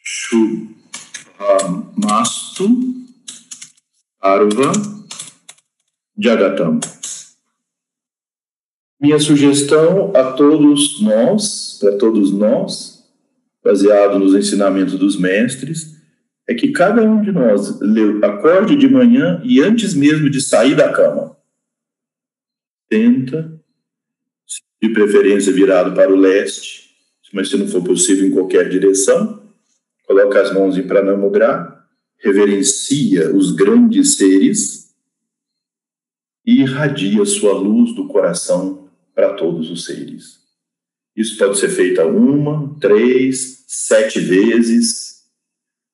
Shubhamastu Arva Jagatam. Minha sugestão a todos nós, para todos nós, baseado nos ensinamentos dos mestres, é que cada um de nós acorde de manhã e antes mesmo de sair da cama, tenta, de preferência virado para o leste, mas se não for possível em qualquer direção, coloca as mãos em pranamudra, reverencia os grandes seres e irradia sua luz do coração para todos os seres. Isso pode ser feito uma, três, sete vezes.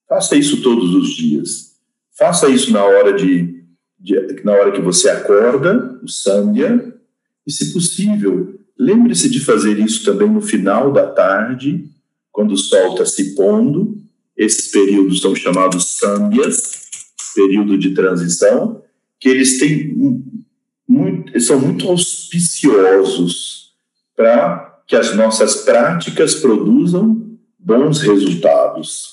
Faça isso todos os dias. Faça isso na hora de, de na hora que você acorda, o sandhya, e se possível, lembre-se de fazer isso também no final da tarde, quando o sol está se pondo. Esses períodos são chamados sandhyas, período de transição, que eles têm muito, são muito auspiciosos para que as nossas práticas produzam bons resultados.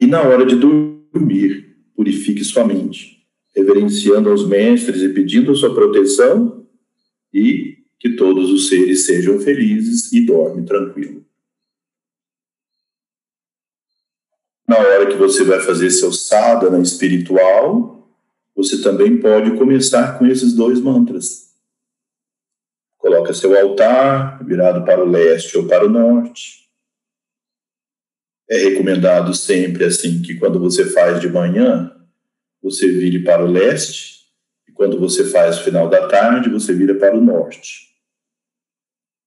E na hora de dormir, purifique sua mente, reverenciando aos mestres e pedindo sua proteção e que todos os seres sejam felizes e dorme tranquilo. Na hora que você vai fazer seu sadhana espiritual, você também pode começar com esses dois mantras. Coloca seu altar virado para o leste ou para o norte. É recomendado sempre assim que quando você faz de manhã, você vire para o leste, e quando você faz no final da tarde, você vira para o norte.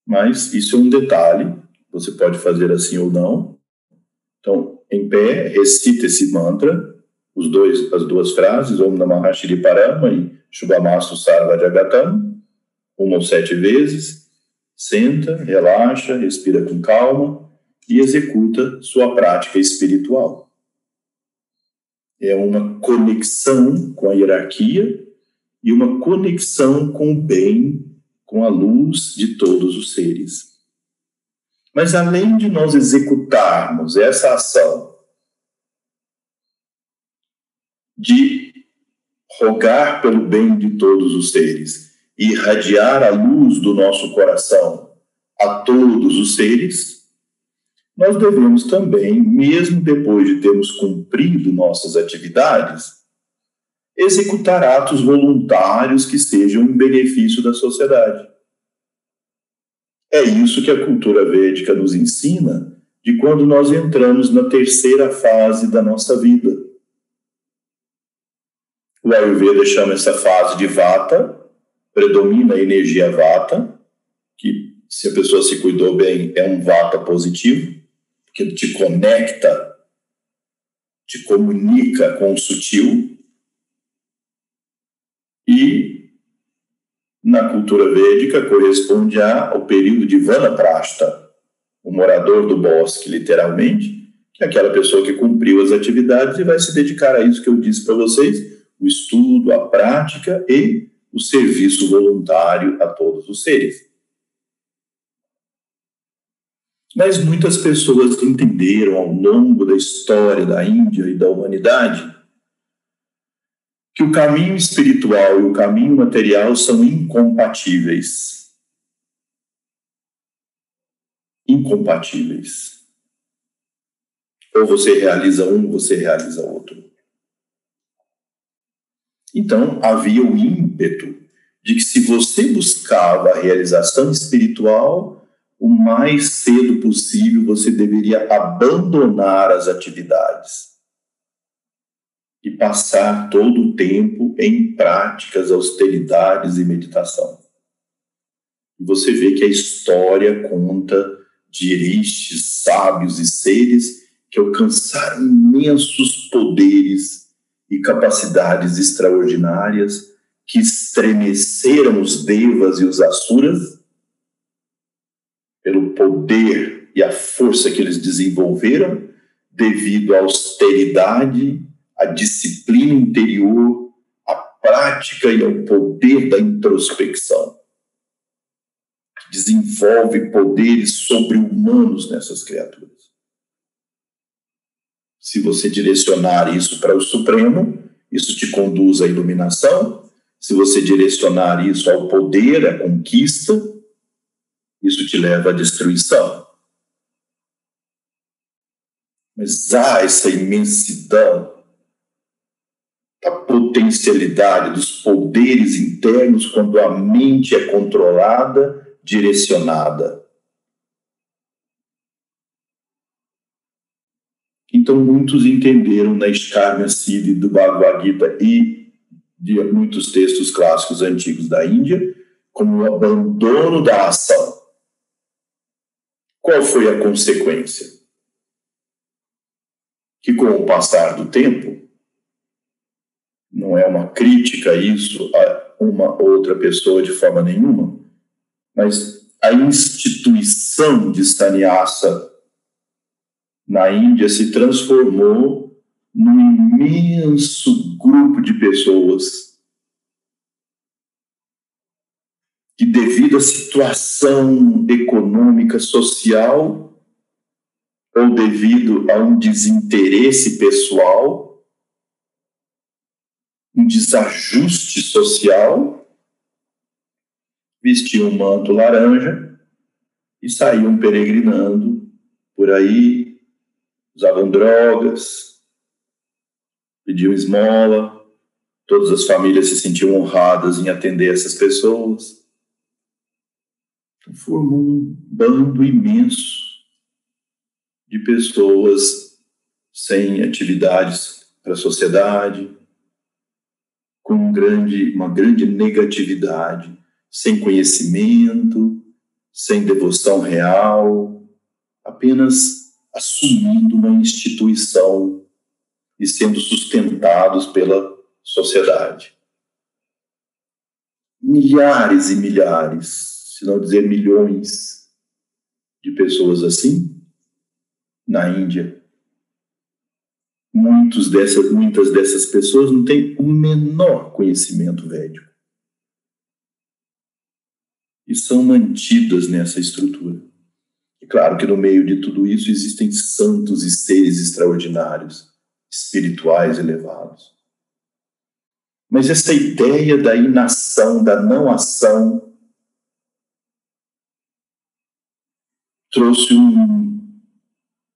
Mas isso é um detalhe, você pode fazer assim ou não. Então, em pé, recita esse mantra os dois, as duas frases, Om Namah Shri Parama e Shubhamastu Sarva Jagatam, uma ou sete vezes, senta, relaxa, respira com calma e executa sua prática espiritual. É uma conexão com a hierarquia e uma conexão com o bem, com a luz de todos os seres. Mas além de nós executarmos essa ação de rogar pelo bem de todos os seres e irradiar a luz do nosso coração a todos os seres, nós devemos também, mesmo depois de termos cumprido nossas atividades, executar atos voluntários que sejam em benefício da sociedade. É isso que a cultura védica nos ensina de quando nós entramos na terceira fase da nossa vida o Ayurveda chama essa fase de Vata, predomina a energia Vata, que se a pessoa se cuidou bem é um Vata positivo, que te conecta, te comunica com o sutil. E na cultura védica corresponde ao período de Vanaprastha, o morador do bosque, literalmente, que é aquela pessoa que cumpriu as atividades e vai se dedicar a isso que eu disse para vocês, o estudo, a prática e o serviço voluntário a todos os seres. Mas muitas pessoas entenderam ao longo da história da Índia e da humanidade que o caminho espiritual e o caminho material são incompatíveis. Incompatíveis. Ou você realiza um, você realiza outro. Então, havia o ímpeto de que se você buscava a realização espiritual, o mais cedo possível você deveria abandonar as atividades e passar todo o tempo em práticas, austeridades e meditação. E você vê que a história conta de eristes, sábios e seres que alcançaram imensos poderes e capacidades extraordinárias que estremeceram os devas e os asuras pelo poder e a força que eles desenvolveram devido à austeridade, à disciplina interior, à prática e ao poder da introspecção. Desenvolve poderes sobre-humanos nessas criaturas. Se você direcionar isso para o Supremo, isso te conduz à iluminação. Se você direcionar isso ao poder, à conquista, isso te leva à destruição. Mas há essa imensidão da potencialidade dos poderes internos quando a mente é controlada, direcionada. Então, muitos entenderam na Eskarma Siddhi do Bhagavad Gita e de muitos textos clássicos antigos da Índia como o abandono da ação. Qual foi a consequência? Que com o passar do tempo, não é uma crítica isso a uma outra pessoa de forma nenhuma, mas a instituição de sannyasa na Índia se transformou num imenso grupo de pessoas que, devido à situação econômica, social, ou devido a um desinteresse pessoal, um desajuste social, vestiam um manto laranja e saíam peregrinando por aí usavam drogas, pediam esmola, todas as famílias se sentiam honradas em atender essas pessoas. Formou um bando imenso de pessoas sem atividades para a sociedade, com um grande, uma grande negatividade, sem conhecimento, sem devoção real, apenas assumindo uma instituição e sendo sustentados pela sociedade. Milhares e milhares, se não dizer milhões, de pessoas assim na Índia. Muitos dessas, muitas dessas pessoas não têm o menor conhecimento védico. E são mantidas nessa estrutura. E claro que no meio de tudo isso existem santos e seres extraordinários, espirituais elevados. Mas essa ideia da inação, da não ação, trouxe um,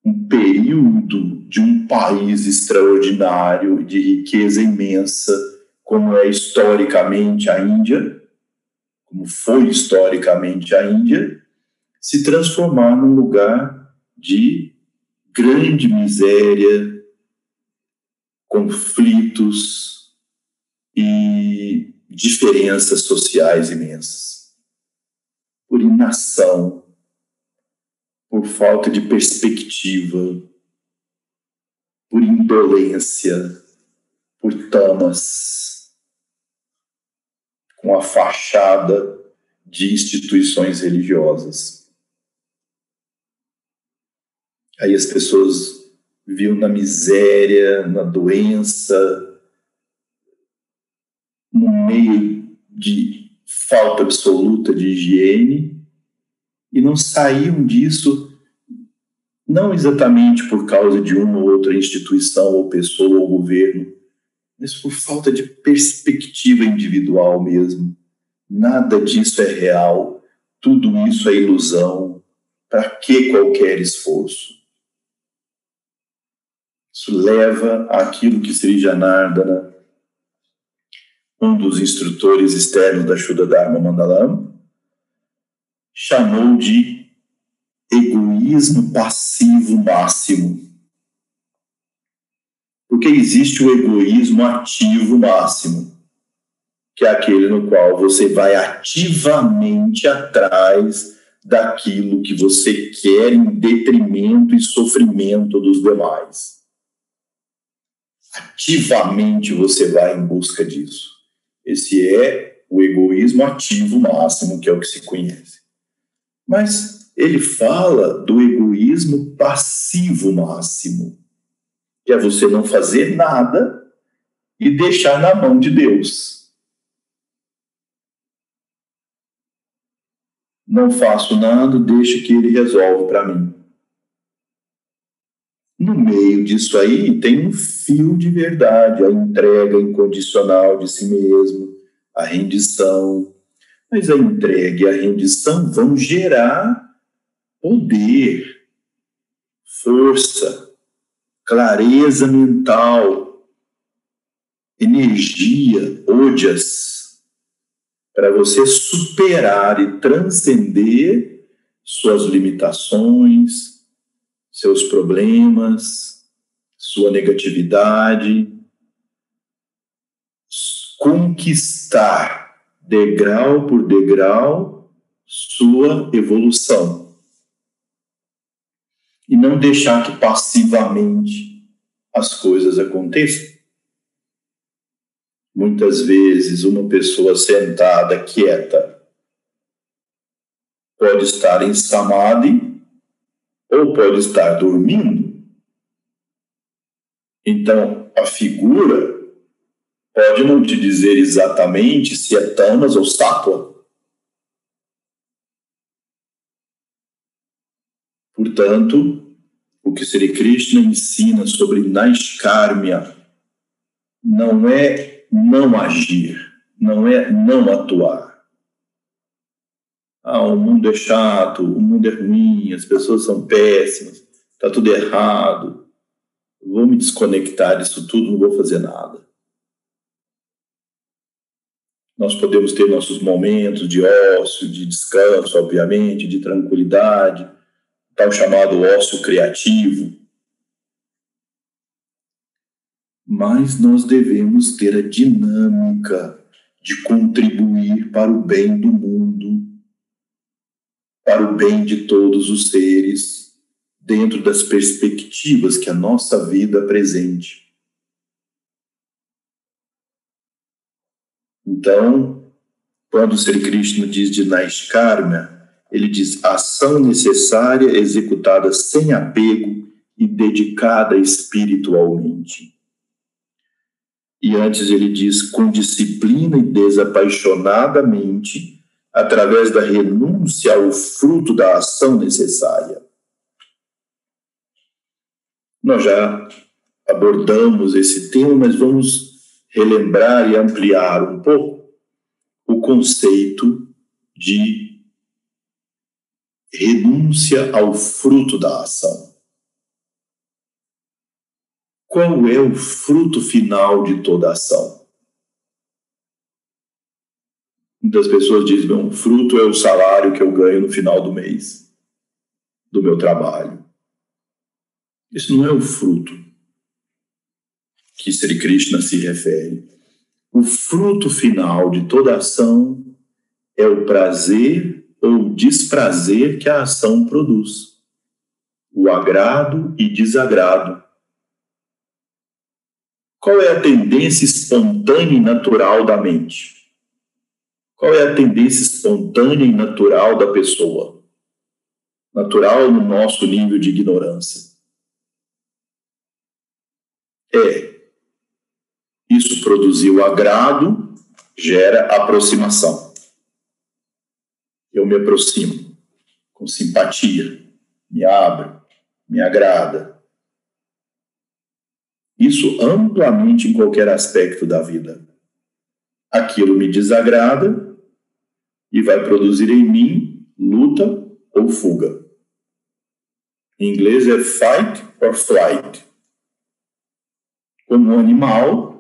um período de um país extraordinário, de riqueza imensa, como é historicamente a Índia, como foi historicamente a Índia, se transformar num lugar de grande miséria, conflitos e diferenças sociais imensas. Por inação, por falta de perspectiva, por indolência, por tamas, com a fachada de instituições religiosas. Aí as pessoas viviam na miséria, na doença, no meio de falta absoluta de higiene, e não saíam disso não exatamente por causa de uma ou outra instituição ou pessoa ou governo, mas por falta de perspectiva individual mesmo. Nada disso é real, tudo isso é ilusão. Para que qualquer esforço? Isso leva àquilo que Sri Janardana, um dos instrutores externos da Shuddha Dharma Mandalam, chamou de egoísmo passivo máximo. Porque existe o egoísmo ativo máximo, que é aquele no qual você vai ativamente atrás daquilo que você quer em detrimento e sofrimento dos demais ativamente você vai em busca disso. Esse é o egoísmo ativo máximo, que é o que se conhece. Mas ele fala do egoísmo passivo máximo, que é você não fazer nada e deixar na mão de Deus. Não faço nada, deixa que ele resolve para mim. No meio disso aí tem um fio de verdade, a entrega incondicional de si mesmo, a rendição. Mas a entrega e a rendição vão gerar poder, força, clareza mental, energia, odias, para você superar e transcender suas limitações, seus problemas, sua negatividade, conquistar degrau por degrau sua evolução. E não deixar que passivamente as coisas aconteçam. Muitas vezes, uma pessoa sentada, quieta, pode estar em samadhi ou pode estar dormindo. Então, a figura pode não te dizer exatamente se é Tamas ou Sátua. Portanto, o que Sri Krishna ensina sobre Naiskarmya não é não agir, não é não atuar ah, o mundo é chato, o mundo é ruim, as pessoas são péssimas, está tudo errado, vou me desconectar disso tudo, não vou fazer nada. Nós podemos ter nossos momentos de ócio, de descanso, obviamente, de tranquilidade, tal chamado ócio criativo. Mas nós devemos ter a dinâmica de contribuir para o bem do mundo para o bem de todos os seres, dentro das perspectivas que a nossa vida apresente. Então, quando Sri Krishna diz de Naiskarma, ele diz ação necessária executada sem apego e dedicada espiritualmente. E antes ele diz com disciplina e desapaixonadamente através da renúncia ao fruto da ação necessária. Nós já abordamos esse tema, mas vamos relembrar e ampliar um pouco o conceito de renúncia ao fruto da ação. Qual é o fruto final de toda ação? Muitas pessoas dizem: meu fruto é o salário que eu ganho no final do mês do meu trabalho. Isso não é o fruto que Sri Krishna se refere. O fruto final de toda ação é o prazer ou desprazer que a ação produz, o agrado e desagrado. Qual é a tendência espontânea e natural da mente? Qual é a tendência espontânea e natural da pessoa? Natural no nosso nível de ignorância. É. Isso produziu agrado, gera aproximação. Eu me aproximo com simpatia, me abro, me agrada. Isso amplamente em qualquer aspecto da vida. Aquilo me desagrada, e vai produzir em mim luta ou fuga. Em inglês é fight or flight. Como um animal,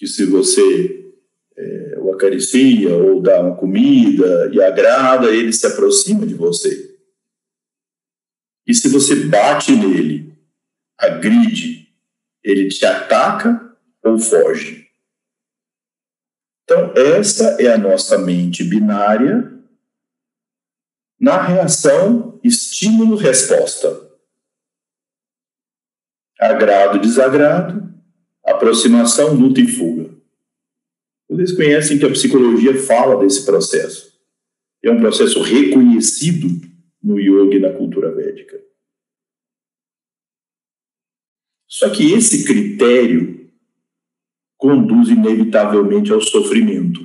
que se você é, o acaricia ou dá uma comida e agrada, ele se aproxima de você. E se você bate nele, agride, ele te ataca ou foge. Então, essa é a nossa mente binária na reação estímulo-resposta. agrado, desagrado, aproximação, luta e fuga. Vocês conhecem que a psicologia fala desse processo. É um processo reconhecido no yoga e na cultura védica. Só que esse critério conduz inevitavelmente ao sofrimento.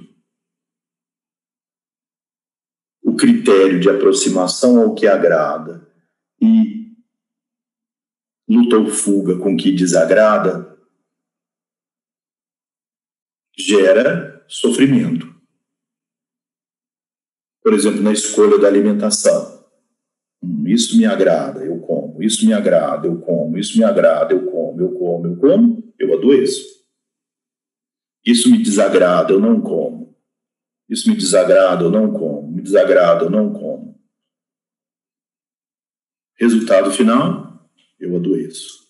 O critério de aproximação ao que agrada e luta ou fuga com o que desagrada gera sofrimento. Por exemplo, na escolha da alimentação. Hum, isso me agrada, eu como. Isso me agrada, eu como. Isso me agrada, eu como. Eu como, eu como, eu adoeço. Isso me desagrada, eu não como. Isso me desagrada, eu não como. Me desagrada, eu não como. Resultado final, eu adoeço.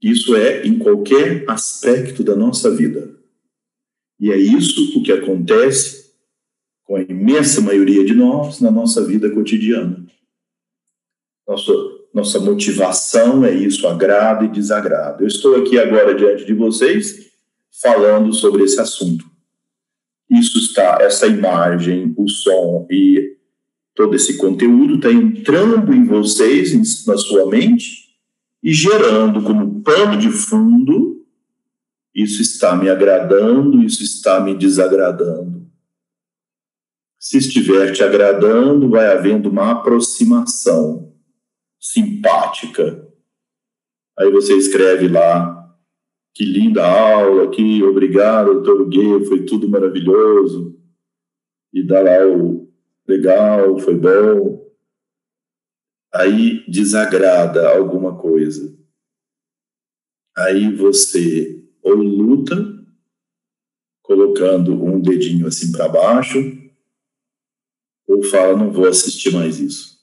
Isso é em qualquer aspecto da nossa vida. E é isso o que acontece com a imensa maioria de nós na nossa vida cotidiana. Nossa, nossa motivação é isso, agrado e desagrado. Eu estou aqui agora diante de vocês falando sobre esse assunto. Isso está, essa imagem, o som e todo esse conteúdo está entrando em vocês, na sua mente, e gerando como pano de fundo, isso está me agradando, isso está me desagradando. Se estiver te agradando, vai havendo uma aproximação simpática. Aí você escreve lá, que linda aula, que obrigado, doutor Gay, foi tudo maravilhoso. E dá lá o legal, foi bom aí desagrada alguma coisa, aí você ou luta, colocando um dedinho assim para baixo, ou fala, não vou assistir mais isso.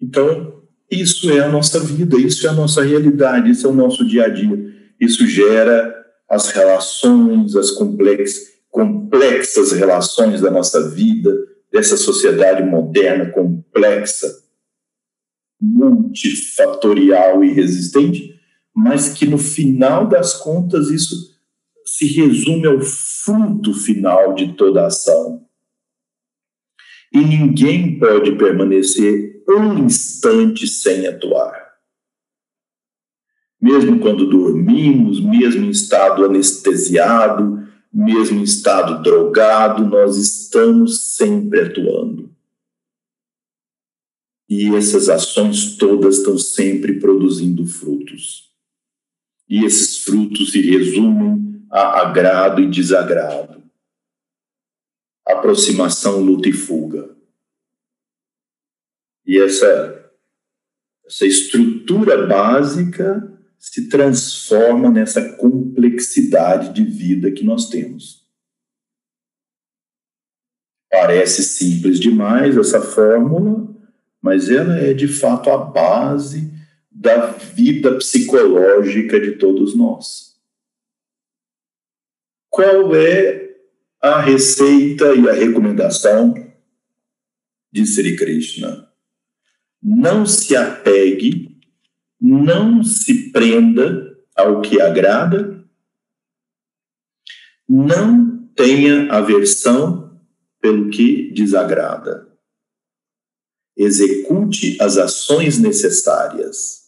Então, isso é a nossa vida, isso é a nossa realidade, isso é o nosso dia a dia. Isso gera as relações, as complexas, complexas relações da nossa vida, dessa sociedade moderna, complexa, multifatorial e resistente, mas que no final das contas isso se resume ao fruto final de toda a ação. E ninguém pode permanecer um instante sem atuar. Mesmo quando dormimos, mesmo em estado anestesiado, mesmo em estado drogado, nós estamos sempre atuando. E essas ações todas estão sempre produzindo frutos. E esses frutos se resumem a agrado e desagrado, aproximação, luta e fuga. E essa, essa estrutura básica se transforma nessa complexidade de vida que nós temos. Parece simples demais essa fórmula, mas ela é de fato a base da vida psicológica de todos nós. Qual é a receita e a recomendação de Sri Krishna? Não se apegue não se prenda ao que agrada, não tenha aversão pelo que desagrada. Execute as ações necessárias,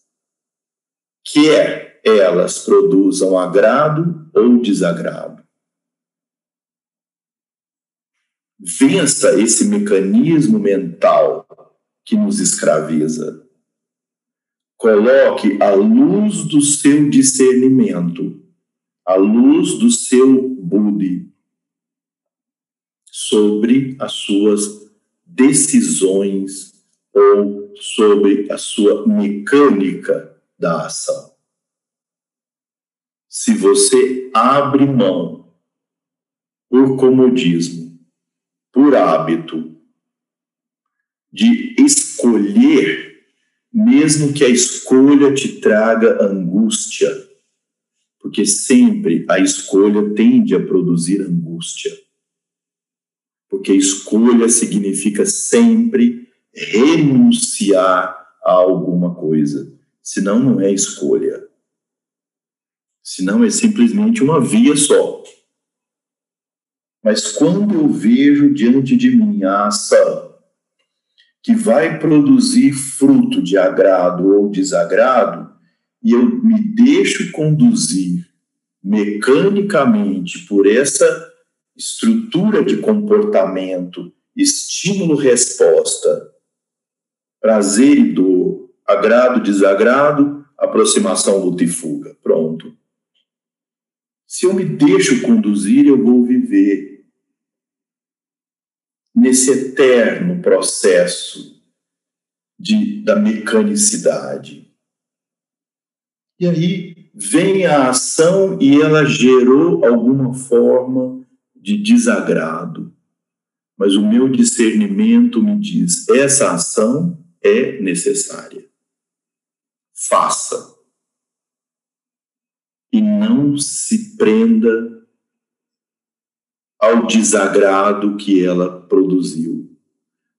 quer elas produzam agrado ou desagrado. Vença esse mecanismo mental que nos escraviza Coloque a luz do seu discernimento, a luz do seu Budi sobre as suas decisões ou sobre a sua mecânica da ação. Se você abre mão por comodismo, por hábito, de escolher mesmo que a escolha te traga angústia, porque sempre a escolha tende a produzir angústia. Porque escolha significa sempre renunciar a alguma coisa. Senão, não é escolha. Senão, é simplesmente uma via só. Mas quando eu vejo diante de mim a ação que vai produzir fruto de agrado ou desagrado, e eu me deixo conduzir mecanicamente por essa estrutura de comportamento, estímulo-resposta, prazer e dor, agrado, desagrado, aproximação, luta e fuga. Pronto. Se eu me deixo conduzir, eu vou viver nesse eterno processo de, da mecanicidade. E aí vem a ação e ela gerou alguma forma de desagrado. Mas o meu discernimento me diz: essa ação é necessária. Faça. E não se prenda ao desagrado que ela produziu.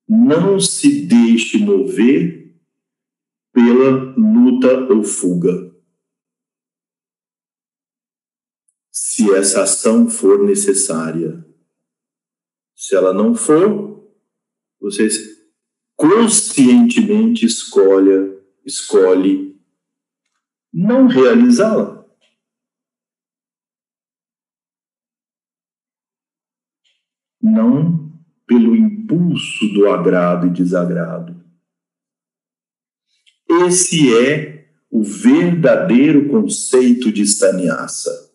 Não se deixe mover pela luta ou fuga. Se essa ação for necessária. Se ela não for, você conscientemente escolha, escolhe não realizá-la. não pelo impulso do agrado e desagrado. Esse é o verdadeiro conceito de sannyasa.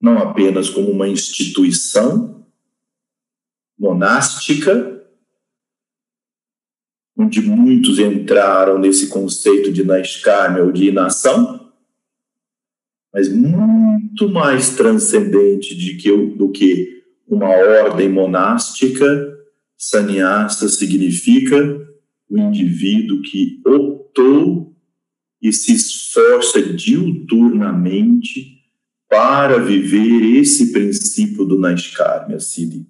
Não apenas como uma instituição monástica, onde muitos entraram nesse conceito de naiskarmya ou de inação, mas muito mais transcendente de que, do que uma ordem monástica. Sannyasa significa o indivíduo que optou e se esforça diuturnamente para viver esse princípio do Naiskarmya Siddhi.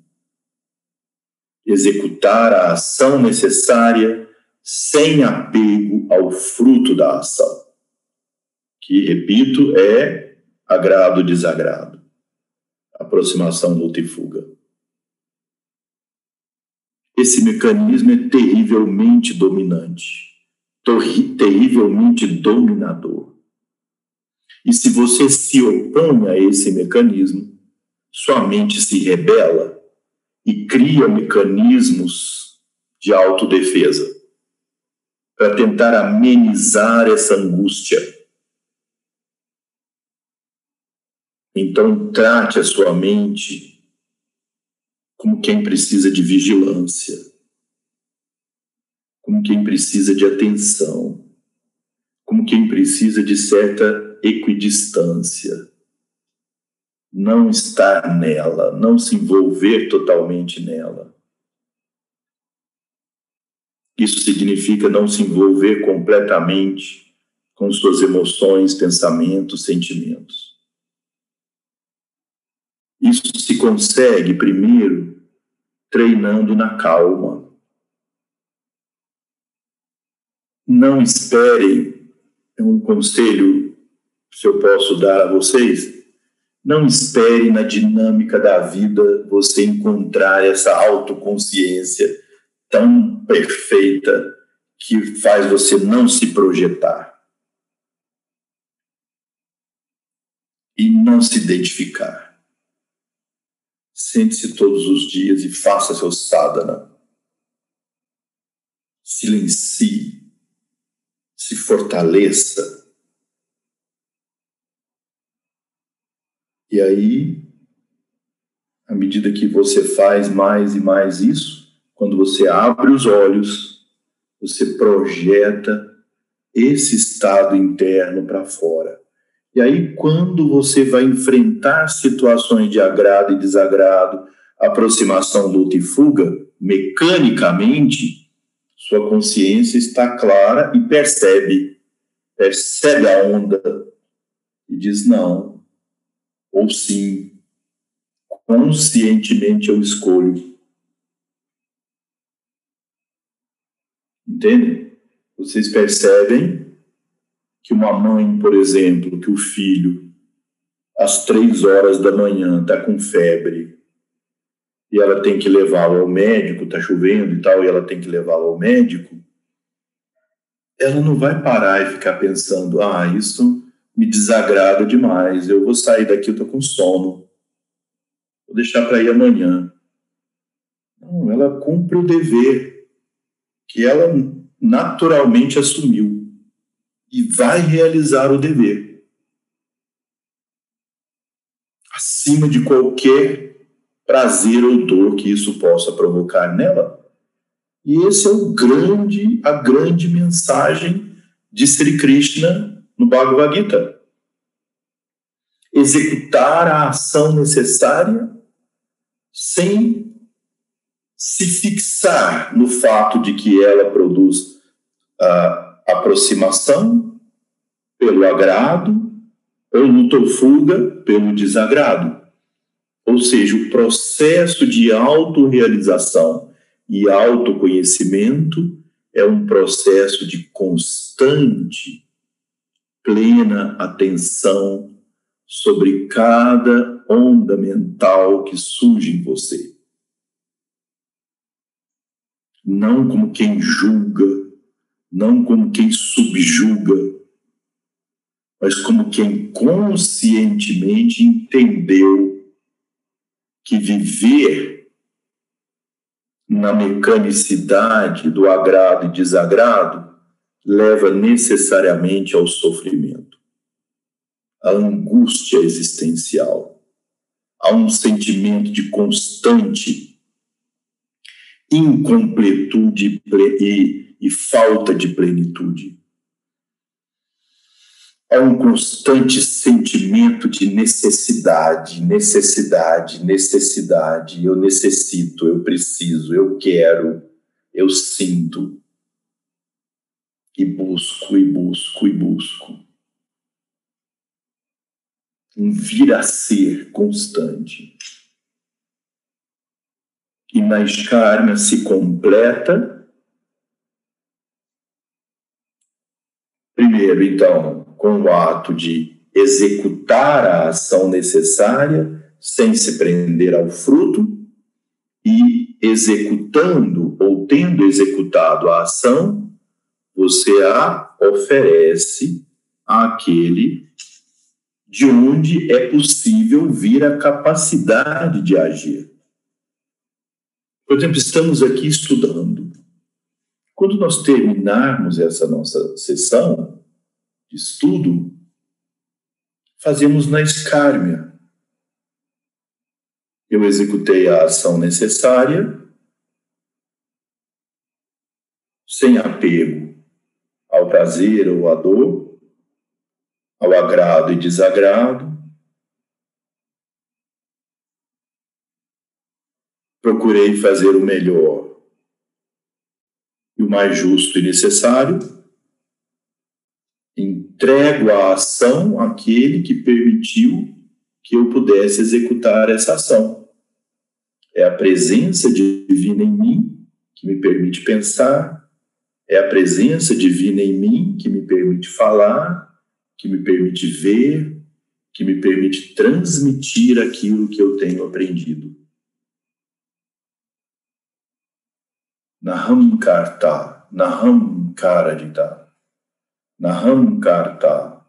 Executar a ação necessária sem apego ao fruto da ação que, repito, é agrado, desagrado, aproximação, luta e fuga. Esse mecanismo é terrivelmente dominante, terrivelmente dominador. E se você se opõe a esse mecanismo, sua mente se rebela e cria mecanismos de autodefesa para tentar amenizar essa angústia Então, trate a sua mente como quem precisa de vigilância, como quem precisa de atenção, como quem precisa de certa equidistância. Não estar nela, não se envolver totalmente nela. Isso significa não se envolver completamente com suas emoções, pensamentos, sentimentos. Isso se consegue, primeiro, treinando na calma. Não esperem, é um conselho, se eu posso dar a vocês, não espere na dinâmica da vida você encontrar essa autoconsciência tão perfeita que faz você não se projetar e não se identificar. Sente-se todos os dias e faça seu sadhana. Silencie, se fortaleça. E aí, à medida que você faz mais e mais isso, quando você abre os olhos, você projeta esse estado interno para fora. E aí, quando você vai enfrentar situações de agrado e desagrado, aproximação, luta e fuga, mecanicamente, sua consciência está clara e percebe, percebe a onda e diz não, ou sim, conscientemente eu escolho. Entendem? Vocês percebem que uma mãe, por exemplo, que o filho, às três horas da manhã, está com febre e ela tem que levá-lo ao médico, está chovendo e tal, e ela tem que levá-lo ao médico, ela não vai parar e ficar pensando: ah, isso me desagrada demais, eu vou sair daqui, eu estou com sono, vou deixar para ir amanhã. Não, ela cumpre o dever que ela naturalmente assumiu e vai realizar o dever. Acima de qualquer prazer ou dor que isso possa provocar nela. E esse é o grande, a grande mensagem de Sri Krishna no Bhagavad Gita. Executar a ação necessária sem se fixar no fato de que ela produz a aproximação pelo agrado ou luta ou fuga pelo desagrado. Ou seja, o processo de autorrealização e autoconhecimento é um processo de constante, plena atenção sobre cada onda mental que surge em você. Não como quem julga, não como quem subjuga, mas como quem conscientemente entendeu que viver na mecanicidade do agrado e desagrado leva necessariamente ao sofrimento, à angústia existencial, a um sentimento de constante incompletude e, e falta de plenitude. É um constante sentimento de necessidade, necessidade, necessidade. Eu necessito, eu preciso, eu quero, eu sinto. E busco, e busco, e busco. Um vir a ser constante e na escárnia se completa. Primeiro, então, com o ato de executar a ação necessária sem se prender ao fruto e executando ou tendo executado a ação, você a oferece àquele de onde é possível vir a capacidade de agir. Por exemplo, estamos aqui estudando. Quando nós terminarmos essa nossa sessão de estudo, fazemos na escármia. Eu executei a ação necessária, sem apego ao prazer ou à dor, ao agrado e desagrado, procurei fazer o melhor e o mais justo e necessário, entrego a ação àquele que permitiu que eu pudesse executar essa ação. É a presença divina em mim que me permite pensar, é a presença divina em mim que me permite falar, que me permite ver, que me permite transmitir aquilo que eu tenho aprendido. Naham Karta, Naham Karadita, Naham Karta,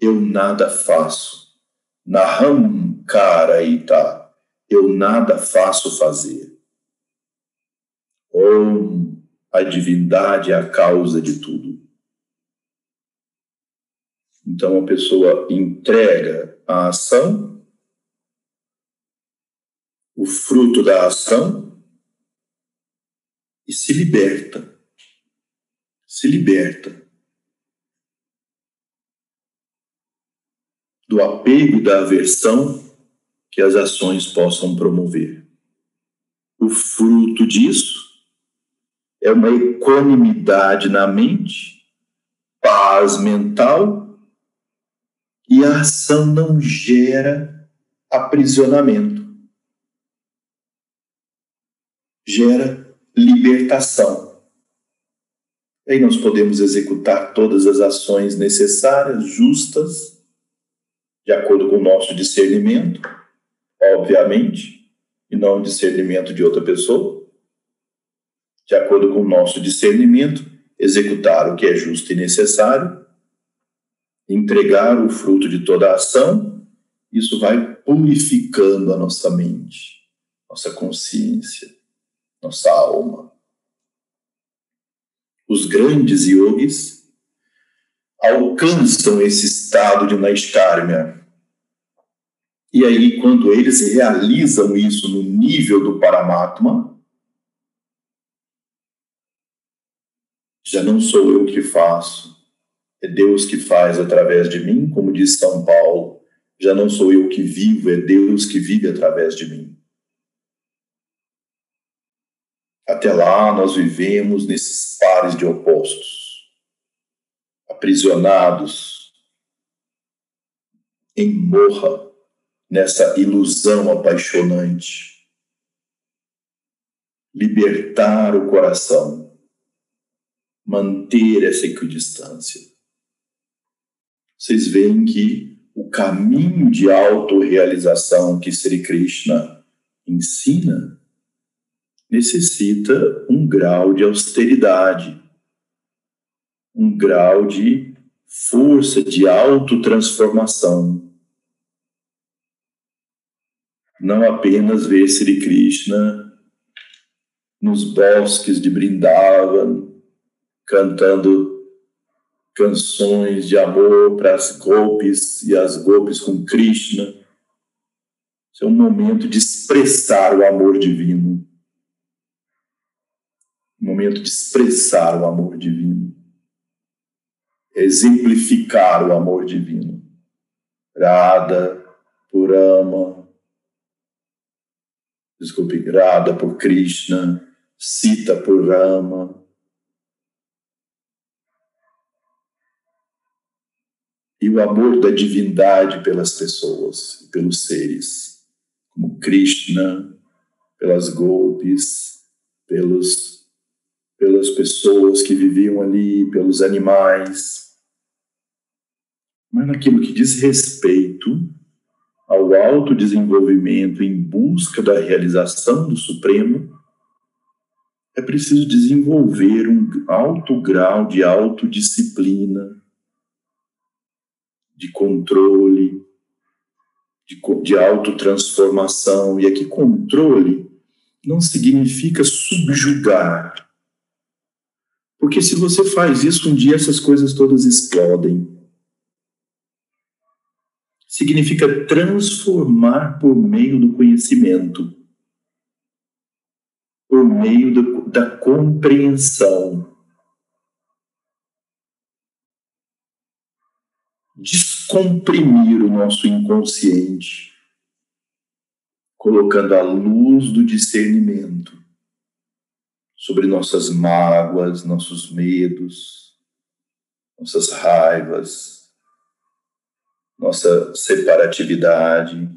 eu nada faço. Naham Karaita, eu nada faço fazer. Om, a divindade é a causa de tudo. Então a pessoa entrega a ação, o fruto da ação, e se liberta. Se liberta do apego da aversão que as ações possam promover. O fruto disso é uma equanimidade na mente, paz mental e a ação não gera aprisionamento. Gera libertação. Aí nós podemos executar todas as ações necessárias, justas, de acordo com o nosso discernimento, obviamente, e não o discernimento de outra pessoa. De acordo com o nosso discernimento, executar o que é justo e necessário, entregar o fruto de toda a ação, isso vai purificando a nossa mente, nossa consciência, nossa alma. Os grandes yogis alcançam esse estado de Naiskarmya. E aí, quando eles realizam isso no nível do Paramatma, já não sou eu que faço, é Deus que faz através de mim, como diz São Paulo. Já não sou eu que vivo, é Deus que vive através de mim. Até lá, nós vivemos nesses pares de opostos, aprisionados em morra, nessa ilusão apaixonante. Libertar o coração, manter essa equidistância. Vocês veem que o caminho de autorrealização que Sri Krishna ensina necessita um grau de austeridade, um grau de força, de autotransformação. Não apenas ver Sri Krishna nos bosques de Brindavan, cantando canções de amor para as golpes e as golpes com Krishna. Isso é um momento de expressar o amor divino momento de expressar o amor divino, exemplificar o amor divino. Radha por Ama, desculpe, Radha por Krishna, Sita por Rama. E o amor da divindade pelas pessoas, pelos seres, como Krishna, pelas golpes, pelos pelas pessoas que viviam ali, pelos animais, mas naquilo que diz respeito ao autodesenvolvimento em busca da realização do Supremo, é preciso desenvolver um alto grau de autodisciplina, de controle, de, de autotransformação. E aqui, controle não significa subjugar, porque se você faz isso, um dia essas coisas todas explodem. Significa transformar por meio do conhecimento, por meio do, da compreensão. Descomprimir o nosso inconsciente, colocando a luz do discernimento sobre nossas mágoas, nossos medos, nossas raivas, nossa separatividade.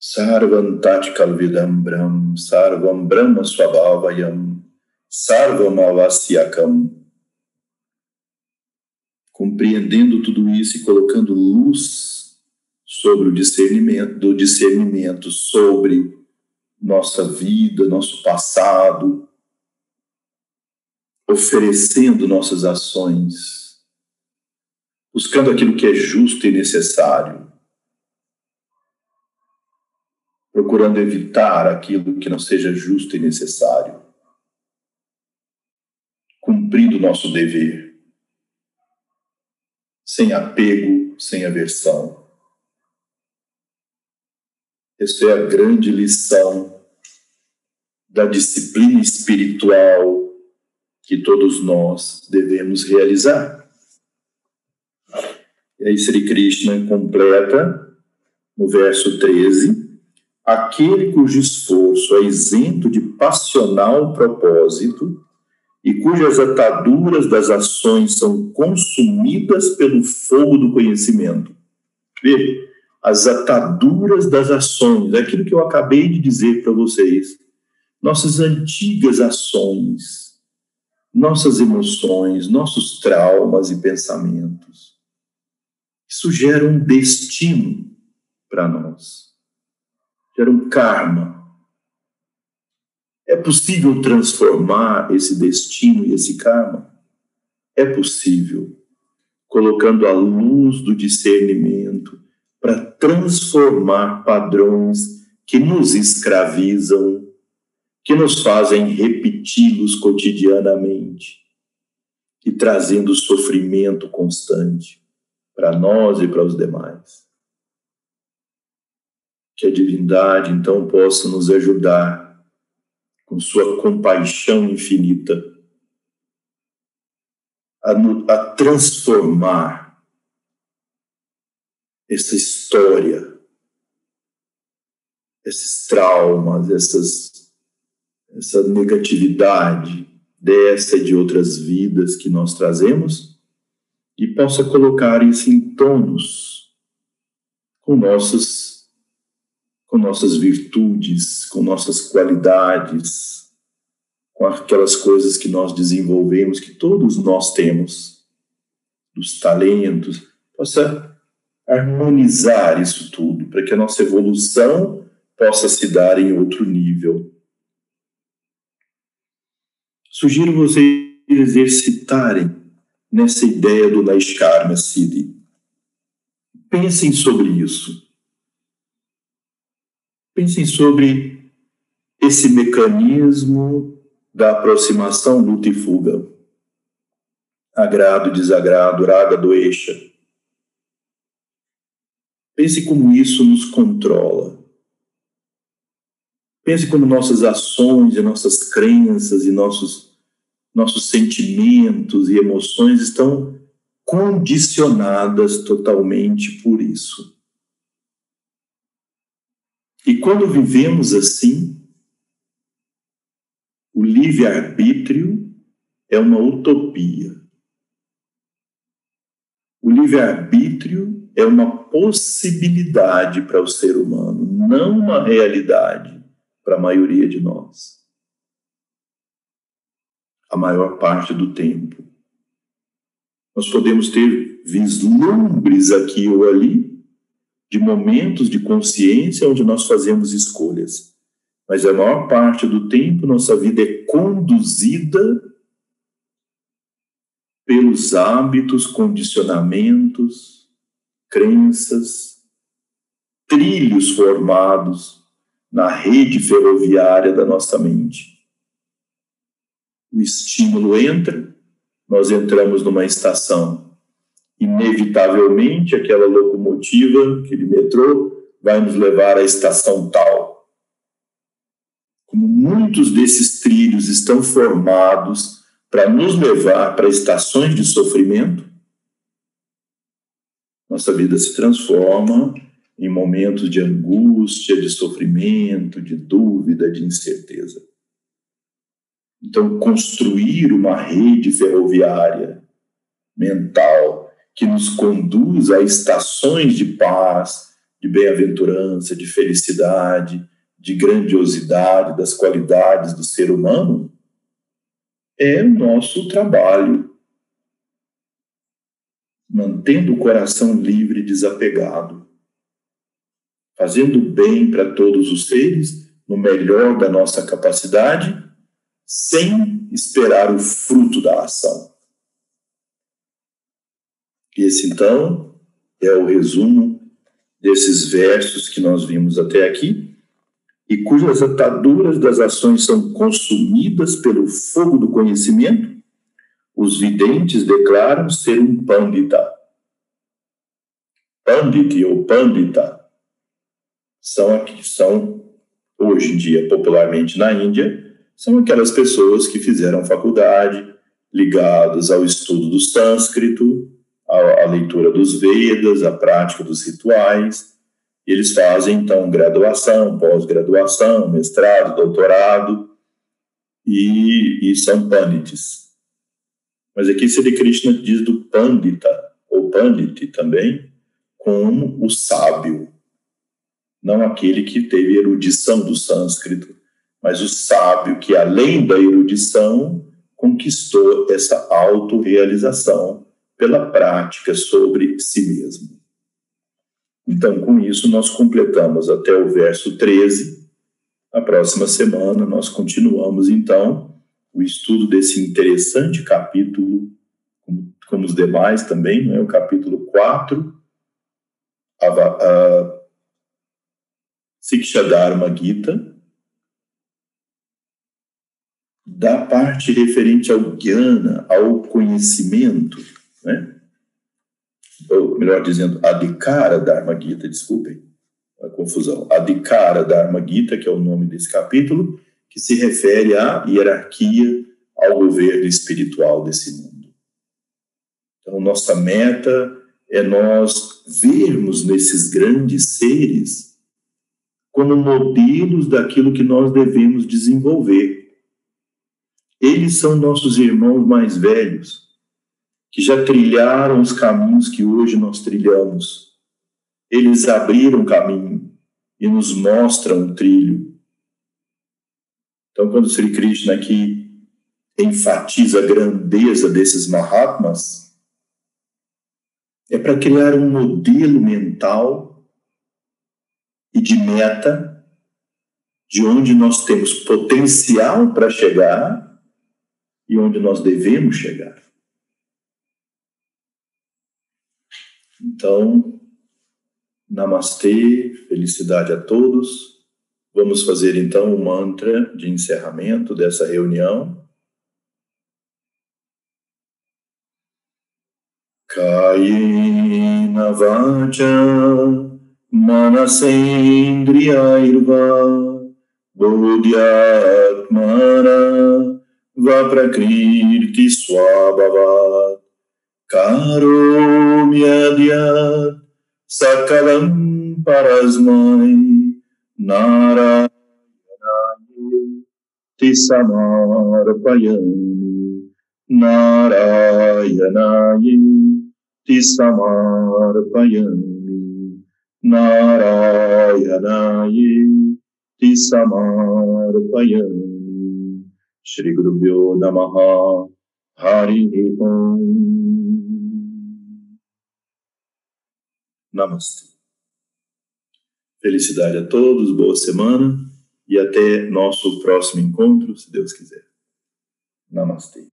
Sarvam Tatkalvidam Brahm, Sarvam Brahma Swabhavayam, Sarvam Avasyakam. Compreendendo tudo isso e colocando luz sobre o discernimento, do discernimento sobre nossa vida, nosso passado, oferecendo nossas ações, buscando aquilo que é justo e necessário, procurando evitar aquilo que não seja justo e necessário, cumprindo nosso dever, sem apego, sem aversão. Essa é a grande lição da disciplina espiritual que todos nós devemos realizar. E aí Sri Krishna completa no verso 13: aquele cujo esforço é isento de passional propósito e cujas ataduras das ações são consumidas pelo fogo do conhecimento. Veja, as ataduras das ações, aquilo que eu acabei de dizer para vocês. nossas antigas ações, nossas emoções, nossos traumas e pensamentos. Isso gera um destino para nós, gera um karma. É possível transformar esse destino e esse karma? É possível, colocando a luz do discernimento para transformar padrões que nos escravizam, que nos fazem repeti-los cotidianamente e trazendo sofrimento constante para nós e para os demais. Que a divindade então possa nos ajudar com sua compaixão infinita a, a transformar essa história, esses traumas, essas, essa negatividade dessa e de outras vidas que nós trazemos e possa colocar isso em tonos com nossas com nossas virtudes, com nossas qualidades, com aquelas coisas que nós desenvolvemos, que todos nós temos, dos talentos, possa harmonizar isso tudo, para que a nossa evolução possa se dar em outro nível. Sugiro vocês exercitarem nessa ideia do Naiskarma Siddhi. Pensem sobre isso. Pensem sobre esse mecanismo da aproximação luta e fuga. Agrado, desagrado, raga, doeixa. Pense como isso nos controla. Pense como nossas ações e nossas crenças e nossos nossos sentimentos e emoções estão condicionadas totalmente por isso. E quando vivemos assim, o livre-arbítrio é uma utopia. O livre-arbítrio é uma possibilidade para o ser humano, não uma realidade para a maioria de nós a maior parte do tempo. Nós podemos ter vislumbres aqui ou ali de momentos de consciência onde nós fazemos escolhas, mas a maior parte do tempo nossa vida é conduzida pelos hábitos, condicionamentos, crenças, trilhos formados na rede ferroviária da nossa mente o estímulo entra, nós entramos numa estação. Inevitavelmente, aquela locomotiva, aquele metrô, vai nos levar à estação tal. Como muitos desses trilhos estão formados para nos levar para estações de sofrimento, nossa vida se transforma em momentos de angústia, de sofrimento, de dúvida, de incerteza. Então, construir uma rede ferroviária mental que nos conduz a estações de paz, de bem-aventurança, de felicidade, de grandiosidade das qualidades do ser humano, é o nosso trabalho. Mantendo o coração livre e desapegado, fazendo bem para todos os seres, no melhor da nossa capacidade sem esperar o fruto da ação. Esse, então, é o resumo desses versos que nós vimos até aqui, e cujas ataduras das ações são consumidas pelo fogo do conhecimento, os videntes declaram ser um pandita. Pandit ou pandita são aqui, são hoje em dia popularmente na Índia são aquelas pessoas que fizeram faculdade, ligadas ao estudo do sânscrito, à, leitura dos Vedas, à prática dos rituais. Eles fazem, então, graduação, pós-graduação, mestrado, doutorado, e, e são pandits. Mas aqui Sri Krishna diz do pandita, ou pandit também, como o sábio, não aquele que teve erudição do sânscrito, mas o sábio que, além da erudição, conquistou essa autorrealização pela prática sobre si mesmo. Então, com isso, nós completamos até o verso 13. A próxima semana, nós continuamos, então, o estudo desse interessante capítulo, como, os demais também, é o capítulo 4, a, a Siksha Dharma Gita, da parte referente ao jnana, ao conhecimento, né? ou melhor dizendo, Adhikara Dharma Gita, desculpem a confusão, Adhikara Dharma Gita, que é o nome desse capítulo, que se refere à hierarquia, ao governo espiritual desse mundo. Então, nossa meta é nós vermos nesses grandes seres como modelos daquilo que nós devemos desenvolver eles são nossos irmãos mais velhos, que já trilharam os caminhos que hoje nós trilhamos. Eles abriram caminho e nos mostram o trilho. Então, quando Sri Krishna aqui enfatiza a grandeza desses Mahatmas, é para criar um modelo mental e de meta de onde nós temos potencial para chegar e onde nós devemos chegar. Então, namastê, felicidade a todos. Vamos fazer então o mantra de encerramento dessa reunião. Kayena vacha manasendriyairva bodhyatmana Vaprakriti Swabhavat करोमि यद्यत् सकलं परस्मै नारायणाय समर्पयामि नारायणाय समर्पयामि नारायणाय समर्पयामि श्रीगुरुभ्यो नमः हरिः ओम् Namaste. Felicidade a todos, boa semana e até nosso próximo encontro, se Deus quiser. Namastê.